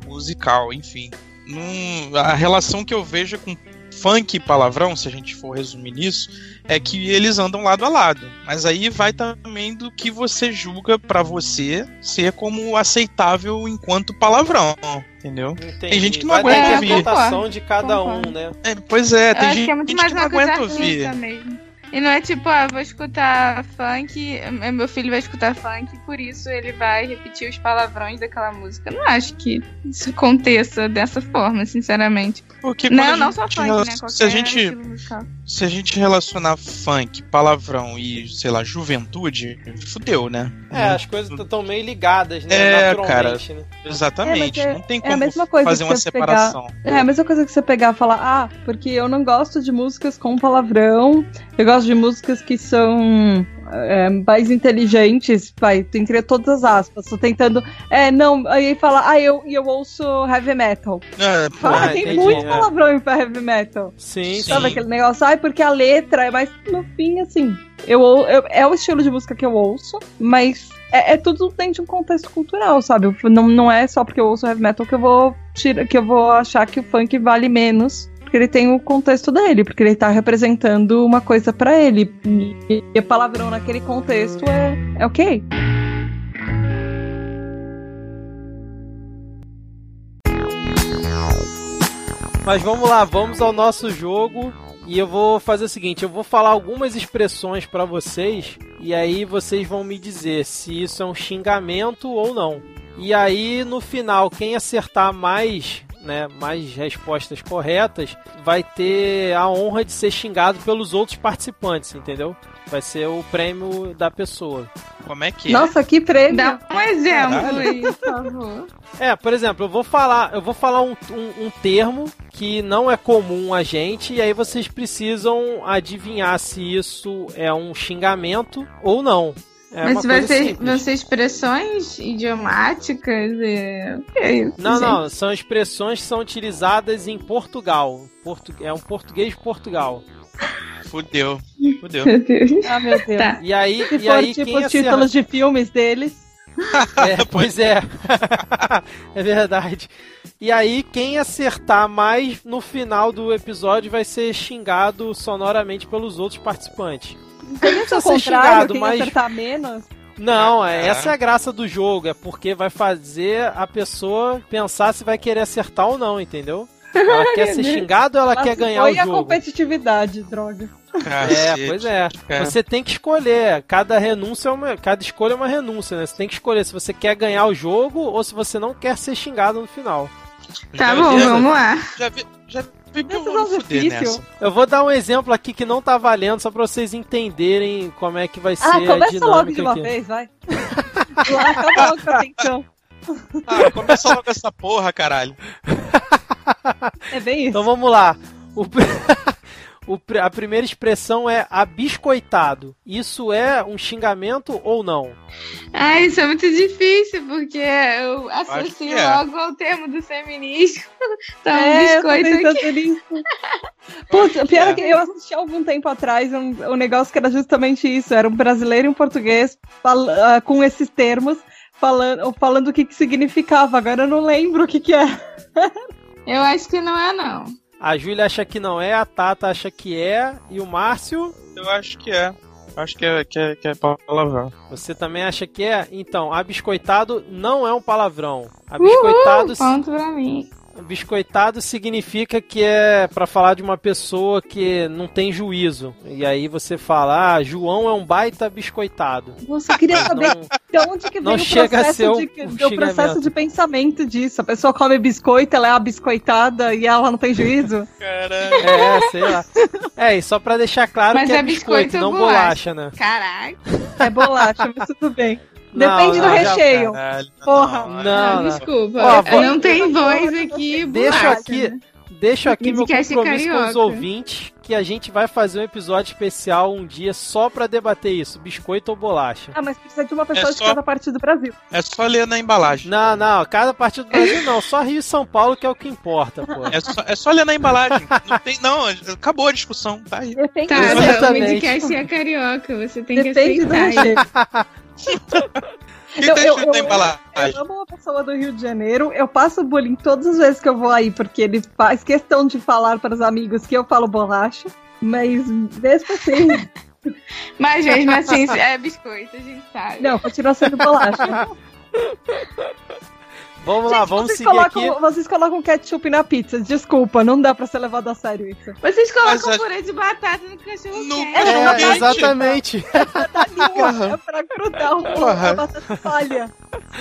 musical, enfim. Num- a relação que eu vejo com funk e palavrão, se a gente for resumir nisso, é que eles andam lado a lado. Mas aí vai também do que você julga pra você ser como aceitável enquanto palavrão, entendeu? Entendi. gente que não Vai aguenta ouvir. interpretação de cada Concordo. um, né? É, pois é, tem gente que é muito gente mais que não aguenta ouvir. mesmo. E não é tipo, ah, vou escutar funk, eh, meu filho vai escutar funk, por isso ele vai repetir os palavrões daquela música. Eu não acho que isso aconteça dessa forma, sinceramente. Porque Não, a não só funk, rela- né? Qualquer se a gente musical. se a gente relacionar funk, palavrão e, sei lá, juventude, fudeu, né? É, as coisas estão meio ligadas, né? É, Naturalmente, né? Exatamente. É, é- não tem é a como mesma coisa fazer que uma você separação. É a mesma coisa que você pegar e falar, ah, porque eu não gosto de músicas com palavrão, eu gosto de músicas que são é, mais inteligentes, vai, entre todas as aspas, tô tentando. É, não, aí fala, ah, eu, eu ouço heavy metal. É, pô, Ah, tem entendi, muito é. palavrão em heavy metal. Sim, Sim. Sabe aquele negócio? Ai, porque a letra é mais no fim, assim. Eu, eu- é o estilo de música que eu ouço, mas é, é tudo dentro de um contexto cultural, sabe? Não, não é só porque eu ouço heavy metal que eu vou tira, que eu vou achar que o funk vale menos. Porque ele tem o contexto dele, porque ele tá representando uma coisa pra ele. E, palavrão naquele contexto é, é ok. Mas vamos lá, vamos ao nosso jogo. E eu vou fazer o seguinte, eu vou falar algumas expressões pra vocês e aí vocês vão me dizer se isso é um xingamento ou não. E aí no final, quem acertar mais, né, mais respostas corretas, vai ter a honra de ser xingado pelos outros participantes, entendeu? Vai ser o prêmio da pessoa. Como é que é? Nossa, que prêmio! Dá um exemplo Caralho. aí, por favor. É, por exemplo, eu vou falar, eu vou falar um, um, um termo que não é comum a gente, e aí vocês precisam adivinhar se isso é um xingamento ou não. É Mas vai ser, vão ser expressões idiomáticas e... O que é isso, Não, gente? não, são expressões que são utilizadas em Portugal. Portu... É um português de Portugal. Fudeu. Fudeu. Meu Deus. Ah, meu Deus. Tá. E aí, Se e for aí tipo quem os acertar... títulos de filmes deles. É, (laughs) pois é. (laughs) é verdade. E aí, quem acertar mais no final do episódio vai ser xingado sonoramente pelos outros participantes. Precisa ser ser contrário, xingado, quem mas- acertar menos. Não, é, Ah. essa é a graça do jogo, é porque vai fazer a pessoa pensar se vai querer acertar ou não, entendeu? Ela (laughs) quer ser xingada ou ela Lá quer ganhar foi o a jogo? competitividade, droga. É, pois é. cara. Você tem que escolher. Cada renúncia é uma. Cada escolha é uma renúncia, né? Você tem que escolher se você quer ganhar o jogo ou se você não quer ser xingado no final. Tá Já bom, vi- vamos lá. Já vi, já vi que eu vou fuder difícil. nessa. Eu vou dar um exemplo aqui que não tá valendo, só pra vocês entenderem como é que vai ser Ah, a começa logo de dinâmica uma aqui. vez, vai. (laughs) Lá, acaba logo com a atenção. Ah, começa logo essa porra, caralho. É bem isso. Então vamos lá. O (laughs) (laughs) o a primeira expressão é abiscoitado. Isso é um xingamento ou não? Ah, isso é muito difícil, porque eu associo é. logo ao termo do feminismo. (laughs) Tá um É, eu tô biscoito aqui. (laughs) Putz, o pior é que eu assisti há algum tempo atrás um, um negócio que era justamente isso. Era um brasileiro e um português fal- ah, com esses termos, falando, falando o que, que significava. Agora eu não lembro o que, que é. (laughs) Eu acho que não é, não. A Júlia acha que não é, a Tata acha que é, e o Márcio, Eu acho que é. Acho que é, que é, que é palavrão. você também acha que é? Então, abiscoitado não é um palavrão. Abiscoitado, Uhul, ponto pra mim. Biscoitado significa que é pra falar de uma pessoa que não tem juízo. E aí você fala, ah, João é um baita biscoitado. Nossa, eu queria (laughs) saber Não, de onde que vem não o chega a processo, ser de, um o processo de pensamento disso. A pessoa come biscoito, ela é abiscoitada e ela não tem juízo. (laughs) Caralho. é, sei lá. É, e só pra deixar claro Mas que é é biscoito, biscoito não ou bolacha, né? Caraca. É bolacha, mas tudo bem. Depende do não, já- recheio. Caralho. Porra. Não, Não, não. desculpa. Ó, vou- não tem voz aqui. Deixa aqui, né? deixa aqui meu compromisso com os ouvintes que a gente vai fazer um episódio especial um dia só pra debater isso, biscoito ou bolacha. Ah, mas precisa de uma pessoa É de só- cada parte do Brasil. É só ler na embalagem. Não, não, cada parte do Brasil não, só Rio e São Paulo que é o que importa, pô. É só, é só ler na embalagem. Não, tem, não, acabou a discussão. Tá aí. Depende Tá, do o é carioca, você tem Depende que do aceitar. (laughs) recheio. O que Eu- tá eu- eu-? Eu amo uma pessoa do Rio de Janeiro. Eu passo bullying todas as vezes que eu vou aí, porque ele faz questão de falar para os amigos que eu falo bolacha. Mas mesmo assim, (laughs) Mas mesmo assim, é biscoito, a gente sabe. não, continua sendo bolacha. (laughs) Vamos lá, Gente, vamos vocês seguir colocam, aqui. Vocês colocam ketchup na pizza. Desculpa, não dá pra ser levado a sério isso. Vocês colocam Mas purê de batata no cachorro No- quente. É, É, exatamente. exatamente. Da língua, (laughs) é pra grudar um Porra. a batata palha.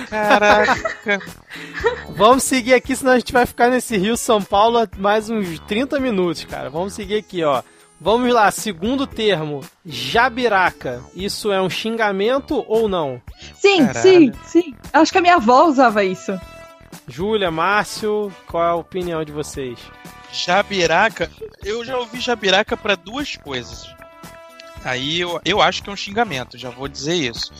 Caraca. (laughs) Vamos seguir aqui, senão a gente vai ficar nesse Rio São Paulo há mais uns 30 minutos, cara. Vamos seguir aqui, ó. Vamos lá, segundo termo, jabiraca. Isso é um xingamento ou não? Sim, Caralho. sim, sim. Acho que a minha avó usava isso. Júlia, Márcio, qual é a opinião de vocês? Jabiraca. Eu já ouvi jabiraca pra duas coisas. Aí eu, eu acho que é um xingamento, já vou dizer isso.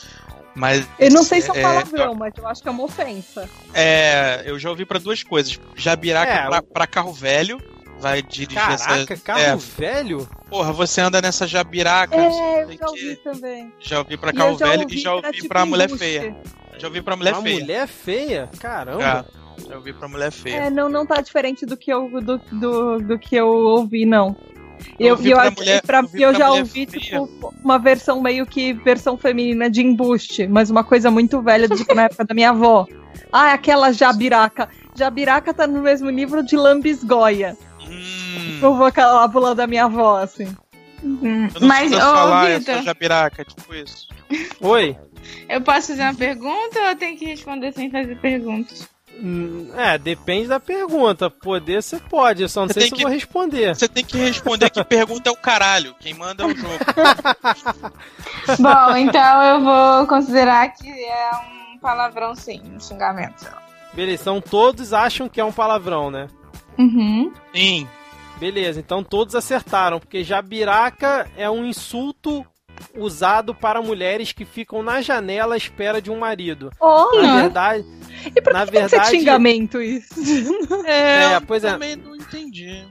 Mas. Eu não sei se é um palavrão, é, mas eu acho que é uma ofensa. É, eu já ouvi para duas coisas. Jabiraca é, pra, pra, carro velho. Vai dirigir Caraca, essa. carro é, velho? Porra, você anda nessa jabiraca. É, eu já ouvi que... também. Já ouvi pra carro velho e já ouvi pra, tipo, pra mulher feia. Já ouvi pra mulher Uma feia. mulher feia? Caramba. Já, já ouvi pra mulher feia. É, não, não tá diferente do que eu, do, do, do que eu ouvi, não. Eu, eu, eu, mulher, pra, eu, eu já ouvi, tipo, uma versão meio que versão feminina de embuste, mas uma coisa muito velha, tipo, na época da minha avó. Ah, aquela jabiraca. Jabiraca tá no mesmo nível de lambisgoia. Hum. O vocabulário da minha avó, assim. Hum. Mas, ô, falar Vitor... jabiraca, tipo isso. Oi? Eu posso fazer uma pergunta ou eu tenho que responder sem fazer perguntas? Hum, é, depende da pergunta. Poder você pode, eu só não você sei se que, eu vou responder. Você tem que responder que pergunta é o caralho. Quem manda é o jogo. (laughs) Bom, então eu vou considerar que é um palavrão sim, um xingamento. Beleza, então todos acham que é um palavrão, né? Uhum. Sim. Beleza, então todos acertaram, porque jabiraca é um insulto usado para mulheres que ficam na janela à espera de um marido. Oh, na verdade, e por na que verdade, xingamento isso? (laughs) É, é pois é. também não entendi.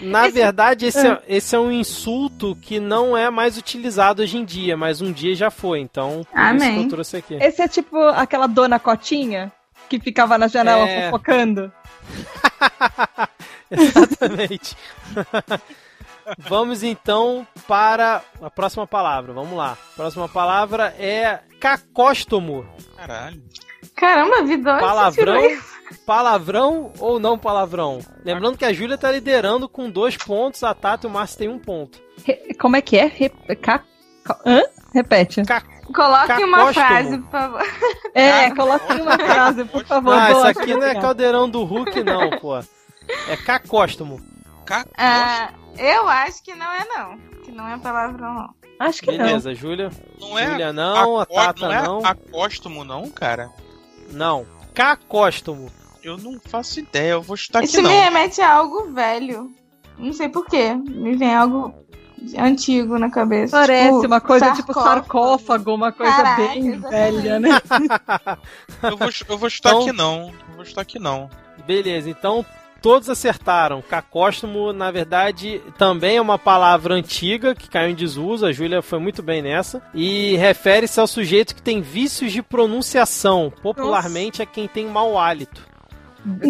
Na esse... verdade, esse é. é. esse é um insulto que não é mais utilizado hoje em dia, mas um dia já foi, então por Amém. isso que eu trouxe aqui. Esse é tipo aquela dona Cotinha que ficava na janela é... fofocando. (laughs) Exatamente. (laughs) Vamos então para a próxima palavra. Vamos lá. A próxima palavra é cacóstomo. Caralho. Caramba, vida. Palavrão, palavrão ou não palavrão? Lembrando que a Júlia tá liderando com dois pontos, a Tata e o Márcio tem um ponto. Re como é que é? Re ca Hã? Repete. Ca Coloque uma frase, por favor. (laughs) É, coloque uma frase, por favor. Ah, isso aqui não é caldeirão do Hulk, não, pô. É cacóstomo. Cacóstomo? Ah, eu acho que não é, não. Que não é palavrão, não. Acho que Beleza, não. Beleza, Júlia. Não é Júlia não, a Tata não. É não. acóstomo, não, cara? Não. Cacóstomo. Eu não faço ideia, eu vou chutar Isso aqui não. Isso me remete a algo velho. Não sei porquê. Me vem algo antigo na cabeça. Parece tipo, uma coisa sarcófago. tipo sarcófago, uma coisa Caraca, bem exatamente. velha, né? (laughs) eu, vou, eu vou chutar então, aqui não. Eu vou chutar aqui não. Beleza, então todos acertaram. Cacóstomo, na verdade, também é uma palavra antiga que caiu em desuso. A Júlia foi muito bem nessa. E refere-se ao sujeito que tem vícios de pronunciação, popularmente Nossa. a quem tem mau hálito.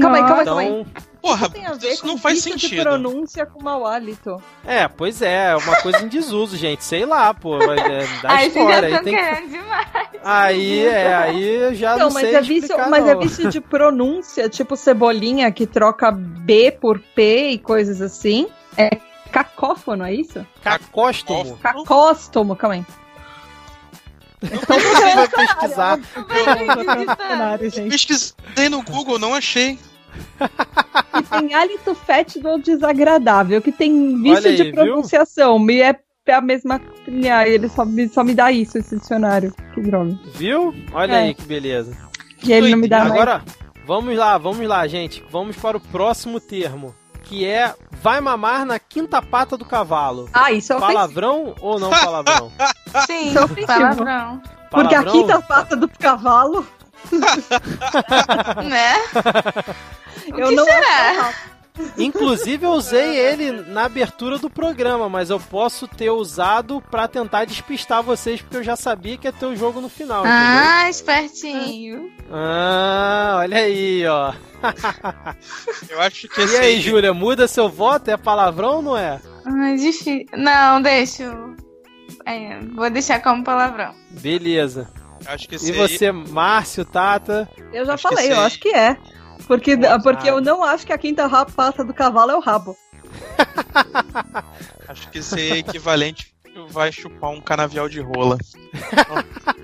Calma aí, calma aí, calma aí. Então, Porra, tem a ver isso com não faz sentido. de pronúncia com mau hálito. É, pois é, é uma coisa em desuso, gente. Sei lá, pô. É, dá aí história. Aí tem que... demais. Aí, é, aí eu já não, não mas sei é vício, Mas é vício de pronúncia, tipo cebolinha que troca B por P e coisas assim. É cacófono, é isso? Cacóstomo. Cacóstomo, calma aí. Então você vai pesquisar. Eu pesquisei no Google, não achei que tem hálito fétido ou desagradável, que tem vício aí, de pronunciação. Me é a mesma. Ah, ele só me, só me dá isso, esse dicionário. Que droga. Viu? Olha é. aí que beleza. E ele não me dá Agora, mais. vamos lá, vamos lá, gente. Vamos para o próximo termo. Que é vai mamar na quinta pata do cavalo. Ah, isso é Palavrão ou não palavrão? (laughs) Sim, isso é palavrão. Porque a quinta pata do cavalo. (laughs) né? O eu não será? Inclusive eu usei (laughs) ele na abertura do programa, mas eu posso ter usado para tentar despistar vocês, porque eu já sabia que ia ter o jogo no final. Ah, entendeu? espertinho. Ah, olha aí, ó. (laughs) eu acho que E aí, Júlia, muda seu voto? É palavrão ou não é? Ai, difícil. Não, deixa. É, vou deixar como palavrão. Beleza. Acho que e você, Márcio, Tata? Eu já acho falei, eu acho que é. Porque, porque eu não acho que a quinta pata do cavalo é o rabo. (laughs) acho que isso é equivalente vai chupar um canavial de rola.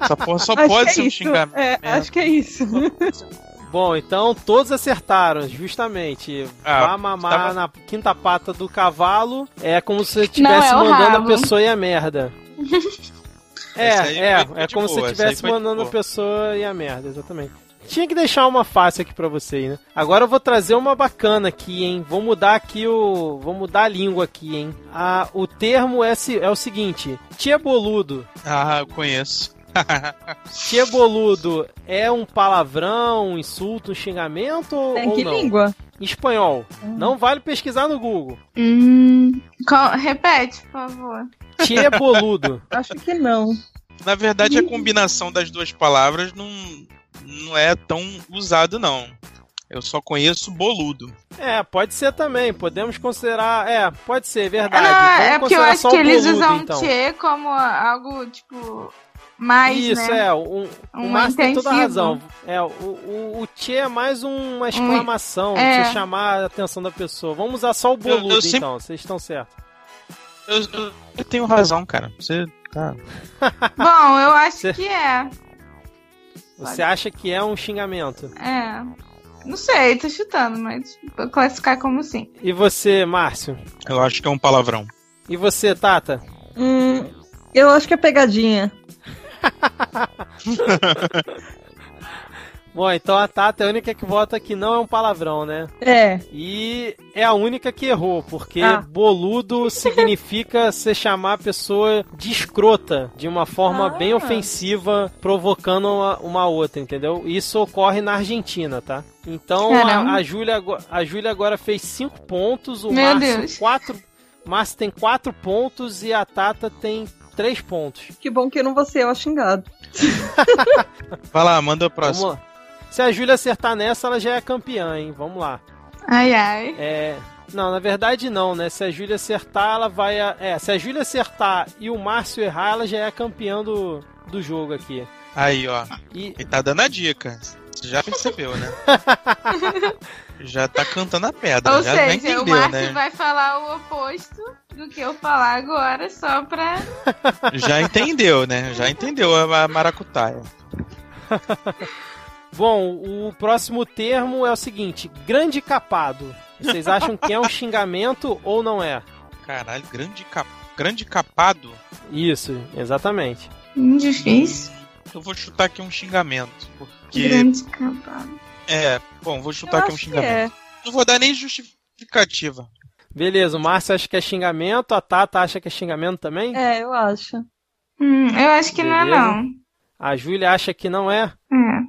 Essa porra só (laughs) acho pode é ser um xingamento. É, acho que é isso. (laughs) Bom, então todos acertaram, justamente. Ah, Vá mamar tava... na quinta pata do cavalo é como se você estivesse é mandando a pessoa ir a merda. É, é, é como boa, se você estivesse mandando a pessoa ir a merda, exatamente. Tinha que deixar uma fácil aqui pra vocês, né? Agora eu vou trazer uma bacana aqui, hein? Vou mudar aqui o. Vou mudar a língua aqui, hein? Ah, o termo é, é o seguinte: Tia Boludo. Ah, eu conheço. (laughs) Tia Boludo é um palavrão, um insulto, um xingamento Tem ou que não? língua? Espanhol. Não vale pesquisar no Google. Hum, repete, por favor. Tia Boludo. Acho que não. Na verdade, a combinação das duas palavras não, não é tão usado, não. Eu só conheço boludo. É, pode ser também. Podemos considerar. É, pode ser, verdade. não, Vamos é porque eu considerar acho só o que eles boludo, usam então. tchê como algo, tipo, mais, Isso, né? é. Um, o Um Márcio tem toda a razão. É, o, o, o tchê é mais uma exclamação, é. pra você chamar a atenção da pessoa. Vamos usar só o boludo, eu sempre- então. Vocês estão certos. Eu, eu- eu tenho razão, cara. Você tá. (laughs) Bom, eu acho Cê- que é. Você acha que é um xingamento? É. Não sei, tô chutando, mas vou classificar como sim. E você, Márcio? Eu acho que é um palavrão. E você, Tata? Hum, eu acho que é pegadinha. (laughs) Bom, então a Tata é a única que vota que não é um palavrão, né? É. E é a única que errou, porque Ah. boludo (laughs) significa você chamar a pessoa de escrota, de uma forma Ah. bem ofensiva, provocando uma, uma outra, entendeu? Isso ocorre na Argentina, tá? Então Caramba. a, a Júlia a Júlia agora fez 5 pontos, o Meu Márcio. 4. Márcio tem 4 pontos e a Tata tem 3 pontos. Que bom que eu não vou ser eu a xingado. (laughs) Vai lá, manda o próximo. Se a Júlia acertar nessa, ela já é campeã, hein? Vamos lá. Ai, ai. É. Não, na verdade não, né? Se a Júlia acertar, ela vai. a- É, se a Júlia acertar e o Márcio errar, ela já é campeã do, do jogo aqui. Aí, ó. E Ele tá dando a dica. Você já percebeu, né? (laughs) já tá cantando a pedra. Ou já, seja, entendeu, o Márcio né? vai falar o oposto do que eu falar agora, só pra. Já entendeu, né? Já entendeu a, a maracutaia. (laughs) Bom, o próximo termo é o seguinte: grande capado. Vocês acham que é um (laughs) xingamento ou não é? Caralho, grande, cap... grande capado. Isso, exatamente. Hum, difícil. Eu vou chutar aqui um xingamento. Porque. Grande cavalo. É, bom, vou Eu chutar aqui um xingamento. é. Não vou dar nem justificativa. Beleza, o Márcio acha que é xingamento, a Tata acha que é xingamento também? É, eu acho. Hum, eu acho que não é, Beleza. não. A Júlia acha que não é. É.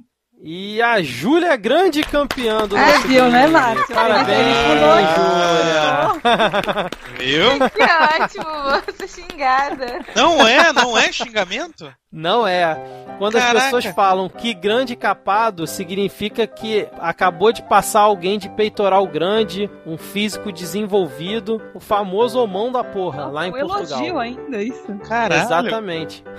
E a Júlia é grande campeã do É, nosso viu, né. Márcio? Parabéns, Ah. Júlia. Viu? (laughs) Que ótimo, vou ser xingada. Não é, não é xingamento? Não é. Quando as Caraca. pessoas falam que grande capado, significa que acabou de passar alguém de peitoral grande, um físico desenvolvido, o famoso homão da porra, lá em um Portugal. elogio ainda, isso. Caralho. Exatamente. (laughs)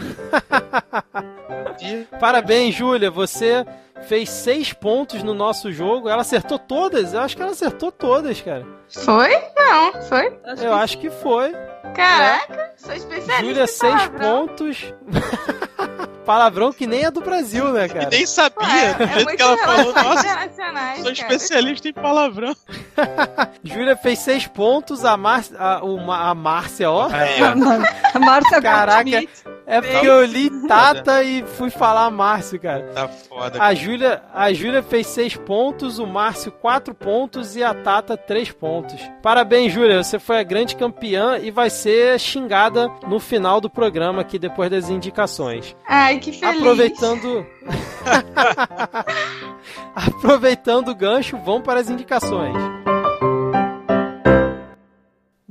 Parabéns, Júlia. Você fez seis pontos no nosso jogo. Ela acertou todas? Eu acho que ela acertou todas, cara. Foi? Não, foi? Acho Eu que acho que foi. Caraca, sou especialista. Júlia, em seis palavrão. pontos. (laughs) Palavrão que nem é do Brasil, né, E cara? nem sabia. Ué, do é jeito muito que ela falou, nossa, internacionais, sou cara. especialista em palavrão. (laughs) Júlia fez seis pontos, a, Mar... a, uma- a Márcia, ó. Ó. (laughs) A Márcia Caraca. É porque eu li Tata e fui falar Márcio, cara. Tá foda. A Júlia, a Júlia fez seis pontos, o Márcio quatro pontos e a Tata três pontos. Parabéns, Júlia, você foi a grande campeã e vai ser xingada no final do programa aqui depois das indicações. Ai, que feliz. Aproveitando (laughs) Aproveitando o gancho, vamos para as indicações.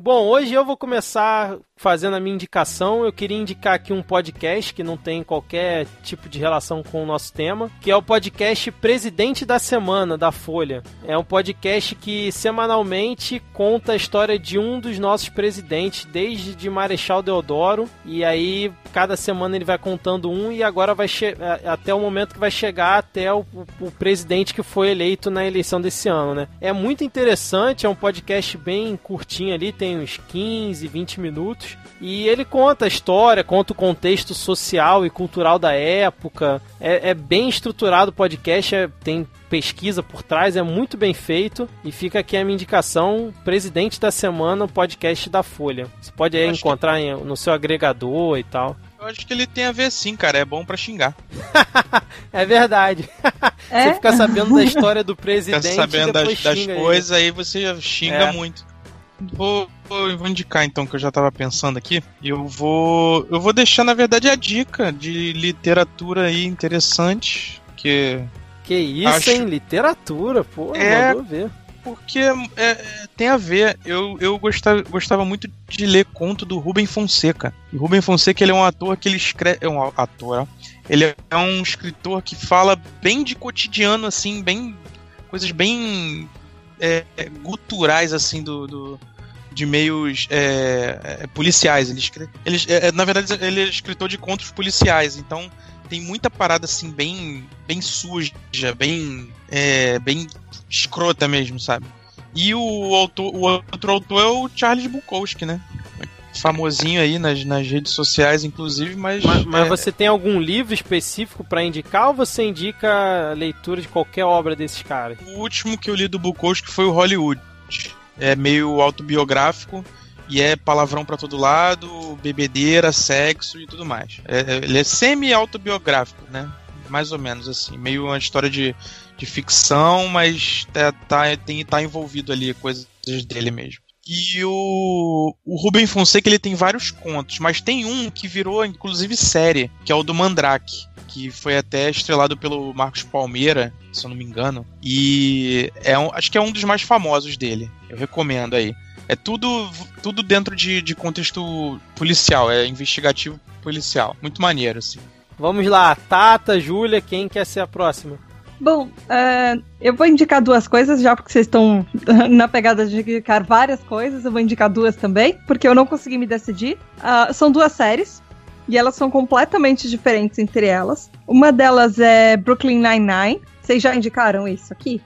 Bom, hoje eu vou começar fazendo a minha indicação. Eu queria indicar aqui um podcast que não tem qualquer tipo de relação com o nosso tema, que é o podcast Presidente da Semana da Folha. É um podcast que semanalmente conta a história de um dos nossos presidentes, desde de Marechal Deodoro, e aí cada semana ele vai contando um e agora vai até o momento que vai chegar até o- o presidente que foi eleito na eleição desse ano, né? É muito interessante, é um podcast bem curtinho ali, tem uns 15, 20 minutos. E ele conta a história, conta o contexto social e cultural da época. É, é bem estruturado o podcast, é- tem pesquisa por trás, é muito bem feito. E fica aqui a minha indicação: Presidente da Semana, o podcast da Folha. Você pode aí que- encontrar em- no seu agregador e tal. Eu acho que ele tem a ver sim, cara. É bom para xingar. (laughs) é verdade. (laughs) É? Você fica sabendo da história do presidente. Fica sabendo das, das coisas, aí você xinga é. muito. Vou, vou, vou, indicar então que eu já estava pensando aqui. Eu vou, eu vou deixar na verdade a dica de literatura aí interessante que que isso, acho... hein? Literatura, pô, é... mandou ver porque é, tem a ver. Eu, eu gostava, gostava muito de ler conto do Rubem Fonseca. E Rubem Fonseca ele é um ator que ele escreve. É um ator. Ele é um escritor que fala bem de cotidiano, assim, bem. coisas bem é, guturais, assim, do, do de meios é, é, policiais. Ele, escreve, ele é, na verdade, ele é escritor de contos policiais, então tem muita parada assim bem bem suja, bem é, bem escrota mesmo, sabe? E o, autor, o outro autor é o Charles Bukowski, né? Famosinho aí nas, nas redes sociais, inclusive, mas. Mas, mas é... você tem algum livro específico para indicar ou você indica a leitura de qualquer obra desses caras? O último que eu li do Bukowski foi o Hollywood. É meio autobiográfico e é palavrão para todo lado, bebedeira, sexo e tudo mais. É, é ele é semi-autobiográfico, né? Mais ou menos assim. Meio uma história de, de ficção, mas tá, tá, tem, tá envolvido ali coisas dele mesmo. E o, o Rubem Fonseca ele tem vários contos, mas tem um que virou inclusive série, que é o do Mandrake, que foi até estrelado pelo Marcos Palmeira, se eu não me engano. E é um, acho que é um dos mais famosos dele. Eu recomendo aí. É tudo, tudo dentro de, de contexto policial, é investigativo policial. Muito maneiro, assim. Vamos lá, Tata, Júlia, quem quer ser a próxima? Bom, uh, eu vou indicar duas coisas, já porque vocês estão (laughs) na pegada de indicar várias coisas, eu vou indicar duas também, porque eu não consegui me decidir. Uh, são duas séries, e elas são completamente diferentes entre elas. Uma delas é Brooklyn Nine-Nine. Vocês já indicaram isso aqui?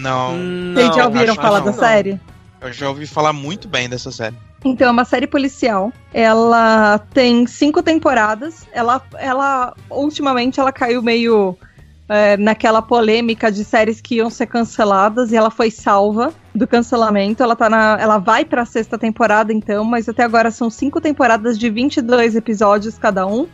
Não. Vocês já ouviram falar da não. série? Eu já ouvi falar muito bem dessa série. Então, é uma série policial. Ela tem cinco temporadas. Ela, ela ultimamente, ela caiu meio é, naquela polêmica de séries que iam ser canceladas e ela foi salva do cancelamento. Ela tá na, ela vai para a sexta temporada, então, mas até agora são cinco temporadas de 22 episódios cada um.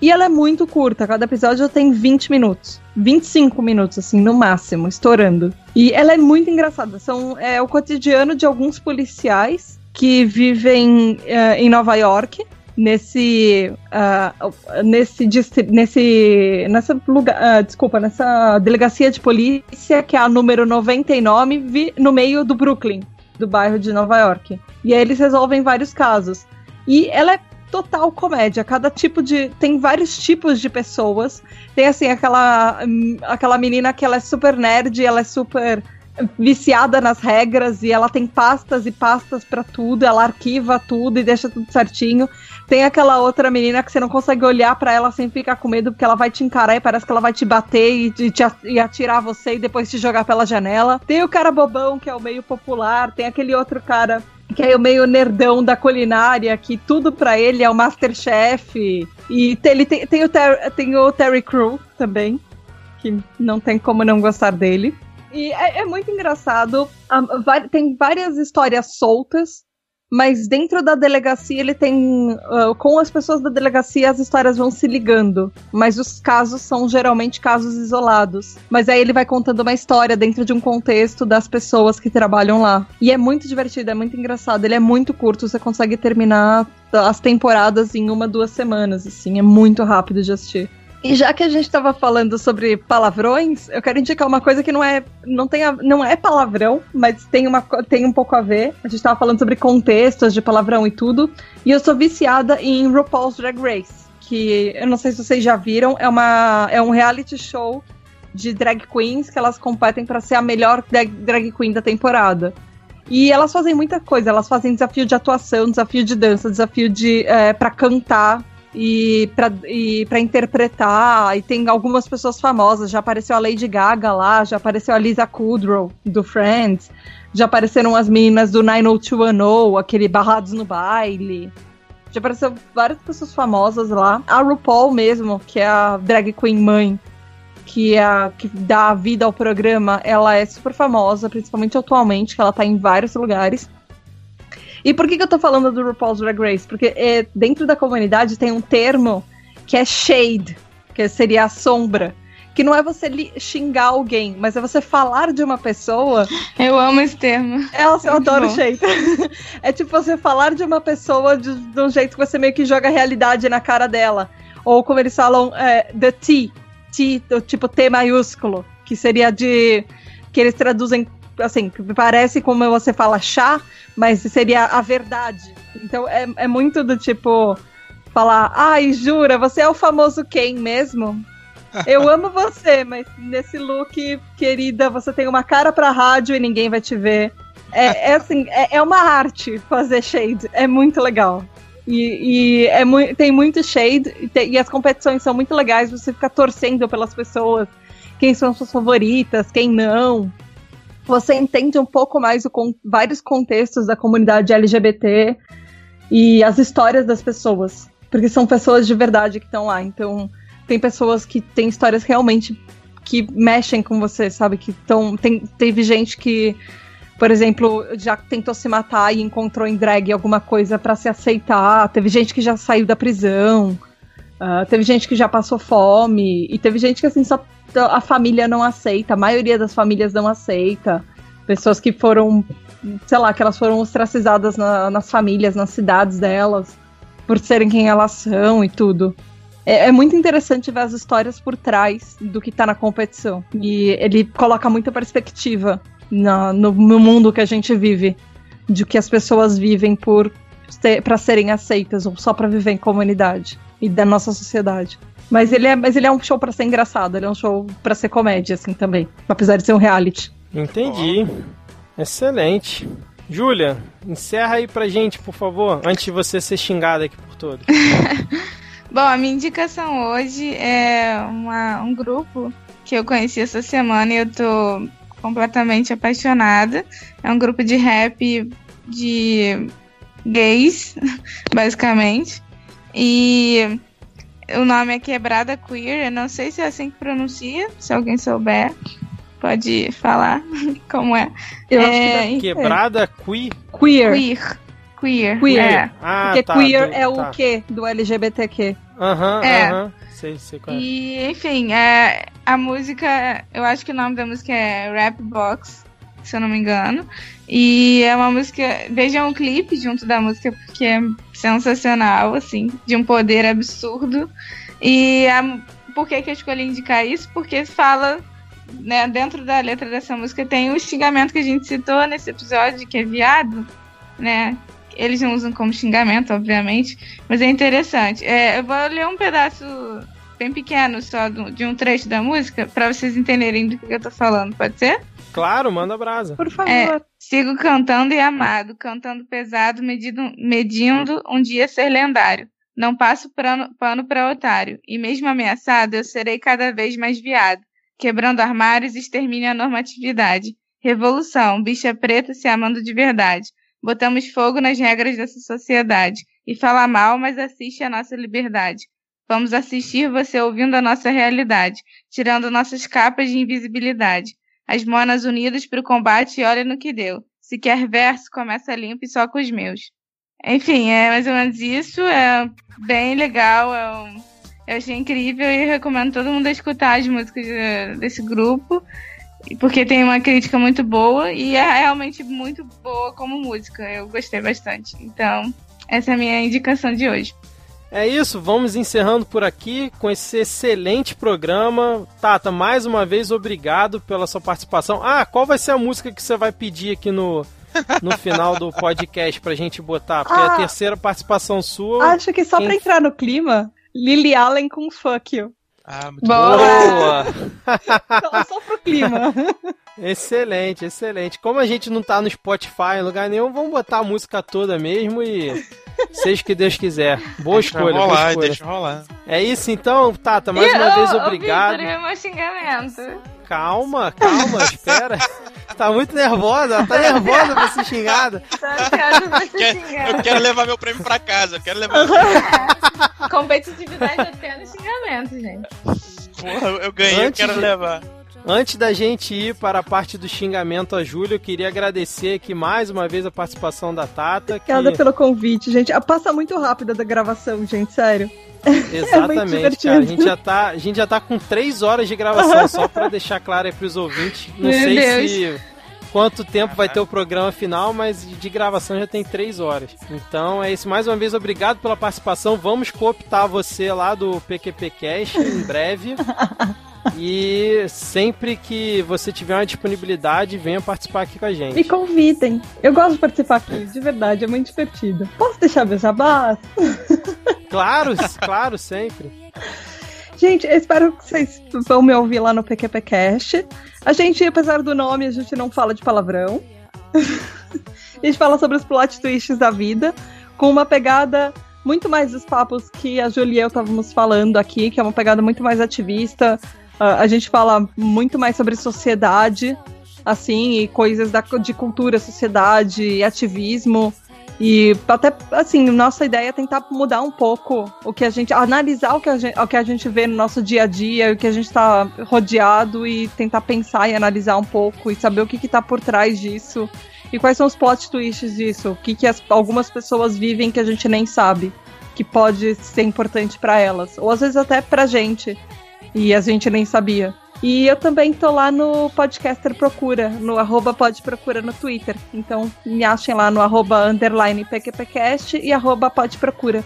E ela é muito curta, cada episódio tem 20 minutos. 25 minutos, assim, no máximo, estourando. E ela é muito engraçada. São, é o cotidiano de alguns policiais que vivem uh, em Nova York nesse uh, nesse nesse nessa lugar, uh, desculpa, nessa delegacia de polícia que é a número 99 no meio do Brooklyn, do bairro de Nova York. E aí eles resolvem vários casos. E ela é total comédia. Cada tipo de. Tem vários tipos de pessoas. Tem assim, aquela, aquela menina que ela é super nerd, ela é super viciada nas regras e ela tem pastas e pastas para tudo, ela arquiva tudo e deixa tudo certinho. Tem aquela outra menina que você não consegue olhar para ela sem ficar com medo porque ela vai te encarar e parece que ela vai te bater e, te, e atirar você e depois te jogar pela janela. Tem o cara bobão que é o meio popular, tem aquele outro cara que é o meio nerdão da culinária, que tudo para ele é o Masterchef. E tem, ele tem, tem, o Ter, tem o Terry Crew também, que não tem como não gostar dele. E é, é muito engraçado. tem várias histórias soltas mas dentro da delegacia ele tem. Uh, com as pessoas da delegacia as histórias vão se ligando. Mas os casos são geralmente casos isolados. Mas aí ele vai contando uma história dentro de um contexto das pessoas que trabalham lá. E é muito divertido, é muito engraçado. Ele é muito curto, você consegue terminar as temporadas em uma, duas semanas, assim. É muito rápido de assistir. E já que a gente estava falando sobre palavrões, eu quero indicar uma coisa que não é não tem a, não é palavrão, mas tem uma tem um pouco a ver. A gente estava falando sobre contextos de palavrão e tudo. E eu sou viciada em RuPaul's Drag Race, que eu não sei se vocês já viram, é uma é um reality show de drag queens que elas competem para ser a melhor drag, drag queen da temporada. E elas fazem muita coisa, elas fazem desafio de atuação, desafio de dança, desafio de é, para cantar, e para interpretar. E tem algumas pessoas famosas. Já apareceu a Lady Gaga lá, já apareceu a Lisa Kudrow do Friends, já apareceram as meninas do 90210, aquele Barrados no Baile. Já apareceu várias pessoas famosas lá. A RuPaul mesmo, que é a drag queen mãe, que, é a, que dá vida ao programa, ela é super famosa, principalmente atualmente, que ela tá em vários lugares. E por que, que eu tô falando do RuPaul's Drag Race? Porque é, dentro da comunidade tem um termo que é shade, que seria a sombra. Que não é você xingar alguém, mas é você falar de uma pessoa. Eu amo esse termo. É, eu adoro bom. shade. (laughs) é tipo você falar de uma pessoa de, de, um jeito que você meio que joga a realidade na cara dela. Ou como eles falam, é, the T. T, tipo T maiúsculo. Que seria de. Que eles traduzem assim, parece como você fala chá, mas seria a verdade. Então é, é muito do tipo falar, ai, jura, você é o famoso quem mesmo? Eu amo você, mas nesse look, querida, você tem uma cara pra rádio e ninguém vai te ver. É, é assim, é, é, uma arte fazer shade. É muito legal. E, e é mu tem muito shade e, te, e, as competições são muito legais. Você fica torcendo pelas pessoas, quem são suas favoritas, quem não. Você entende um pouco mais o, vários contextos da comunidade LGBT e as histórias das pessoas. Porque são pessoas de verdade que estão lá. Então, tem pessoas que têm histórias realmente que mexem com você, sabe? Que estão. Tem, teve gente que, por exemplo, já tentou se matar e encontrou em drag alguma coisa para se aceitar. Teve gente que já saiu da prisão. Uh, teve gente que já passou fome. E teve gente que, assim, só a família não aceita. A maioria das famílias não aceita. Pessoas que foram, sei lá, que elas foram ostracizadas na, nas famílias, nas cidades delas por serem quem elas são e tudo. É, é, muito interessante ver as histórias por trás do que tá na competição. E ele coloca muita perspectiva na, no, no, mundo que a gente vive, de que as pessoas vivem por para serem aceitas ou só para viver em comunidade e da nossa sociedade. Mas ele é, mas ele é um show para ser engraçado, ele é um show para ser comédia assim também, apesar de ser um reality. Entendi. Excelente. Júlia, encerra aí pra gente, por favor, antes de você ser xingada aqui por todos. (laughs) Bom, a minha indicação hoje é uma, um grupo que eu conheci essa semana e eu tô completamente apaixonada. É um grupo de rap de gays, (laughs) basicamente. E o nome é Quebrada Queer. Eu não sei se é assim que pronuncia, se alguém souber. Pode falar (laughs) como é. Eu é, quebrada queer. Queer. Queer. Queer. Queer. É. Ah, Porque tá, queer do, é o tá. que do LGBTQ. Aham, uhum, é. aham. Sei, sei qual é. E, enfim, é, a música, eu acho que o nome da música é Rap Box, se eu não me engano. E é uma música. Vejam o clipe junto da música, porque é sensacional, assim, de um poder absurdo. E a, por que, que eu escolhi indicar isso? Porque fala né, dentro da letra dessa música tem o xingamento que a gente citou nesse episódio, que é viado, né? Eles não usam como xingamento, obviamente, mas é interessante. É, eu vou ler um pedaço bem pequeno só de um trecho da música para vocês entenderem do que eu tô falando, pode ser? Claro, manda brasa. Por favor. É, sigo cantando e amado, cantando pesado, medindo, medindo um dia ser lendário. Não passo pano, pano para otário, e mesmo ameaçado, eu serei cada vez mais viado. Quebrando armários, extermine a normatividade. Revolução, bicha preta se amando de verdade. Botamos fogo nas regras dessa sociedade. E fala mal, mas assiste a nossa liberdade. Vamos assistir você ouvindo a nossa realidade, tirando nossas capas de invisibilidade. As monas unidas para o combate e olha no que deu. Se quer verso, começa limpo e só com os meus. Enfim, é mais ou menos isso. É bem legal. É um eu achei incrível e recomendo todo mundo escutar as músicas desse grupo, porque tem uma crítica muito boa e é realmente muito boa como música. Eu gostei bastante. Então, essa é a minha indicação de hoje. É isso, vamos encerrando por aqui com esse excelente programa. Tata, mais uma vez, obrigado pela sua participação. Ah, qual vai ser a música que você vai pedir aqui no, no (laughs) final do podcast pra gente botar? Porque ah, é a ah. terceira participação sua. Acho que só quem... pra entrar no clima, Lily Allen com Fuck You. Ah, muito boa! Só, (laughs) só pro clima. (laughs) Excelente, excelente. Como a gente não tá no Spotify em lugar nenhum, vamos botar a música toda mesmo e (laughs) seja o que Deus quiser. Boa deixa escolha, rolar, boa escolha. Deixa rolar. É isso então, Tata, mais uma vez obrigado. Eu, meu xingamento. Calma, calma, espera. (laughs) Tá muito nervosa, tá nervosa pra ser xingada. Eu quero levar meu prêmio pra casa, eu quero levar meu Competitividade até no xingamento, gente. Porra, eu ganhei, Antes eu quero de... levar. Antes da gente ir para a parte do xingamento a Júlia, eu queria agradecer aqui mais uma vez a participação da Tata. Obrigada que... pelo convite, gente. Passa muito rápido da gravação, gente, sério. (laughs) Exatamente, é cara. A gente, já tá, a gente já tá com três horas de gravação, só para (laughs) deixar claro aí pros ouvintes. Não Meu sei Deus. se quanto tempo vai ter o programa final, mas de gravação já tem três horas. Então é isso. Mais uma vez, obrigado pela participação. Vamos cooptar você lá do PQP Cash em breve. (laughs) E sempre que você tiver uma disponibilidade, venha participar aqui com a gente. Me convidem. Eu gosto de participar aqui, de verdade, é muito divertido. Posso deixar meu jabá? Claro, (laughs) claro, sempre. Gente, eu espero que vocês vão me ouvir lá no PQPcast. A gente, apesar do nome, a gente não fala de palavrão. (laughs) a gente fala sobre os plot twists da vida, com uma pegada muito mais dos papos que a Julia e eu estávamos falando aqui, que é uma pegada muito mais ativista. Uh, a gente fala muito mais sobre sociedade, assim, e coisas da, de cultura, sociedade ativismo. E até, assim, nossa ideia é tentar mudar um pouco o que a gente. analisar o que a gente, o que a gente vê no nosso dia a dia, o que a gente está rodeado e tentar pensar e analisar um pouco e saber o que está por trás disso. E quais são os plot twists disso? O que, que as, algumas pessoas vivem que a gente nem sabe que pode ser importante para elas. Ou às vezes até pra gente. E a gente nem sabia. E eu também tô lá no Podcaster Procura, no arroba Podprocura no Twitter. Então me achem lá no arroba underline PQPcast e arroba Podprocura.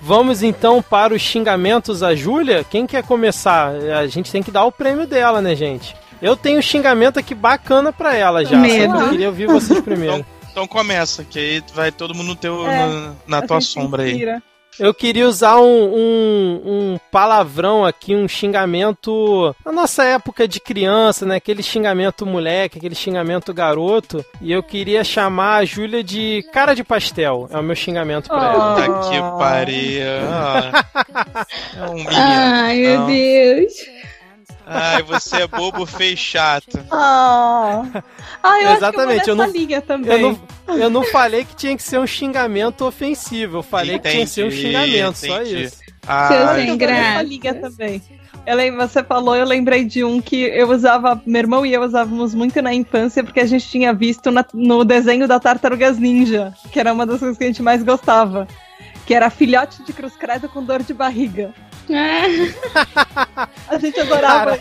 Vamos então para os xingamentos a Júlia. Quem quer começar? A gente tem que dar o prêmio dela, né, gente? Eu tenho um xingamento aqui bacana pra ela já. Medo. Só que eu queria ouvir vocês primeiro. Então, então, começa, que aí vai todo mundo teu, é, na, na tua sombra aí. Eu queria usar um, um, um, palavrão aqui, um xingamento na nossa época de criança, né? Aquele xingamento moleque, aquele xingamento garoto. E eu queria chamar a Júlia de cara de pastel. É o meu xingamento pra ela. Puta que pariu. é um. Ai, meu Deus. Ai, você é bobo, feio chato. Ah, ah eu Exatamente, acho que eu, eu não, liga também. Eu não, eu não falei que tinha que ser um xingamento ofensivo. Eu falei entendi, que tinha que ser um xingamento, entendi. só isso. Ah, Seu sem graça. liga também. Eu lembro, você falou, eu lembrei de um que eu usava, meu irmão e eu usávamos muito na infância, porque a gente tinha visto na, no desenho da Tartarugas Ninja, que era uma das coisas que a gente mais gostava. Que era filhote de cruz credo com dor de barriga. (laughs) a gente adorava.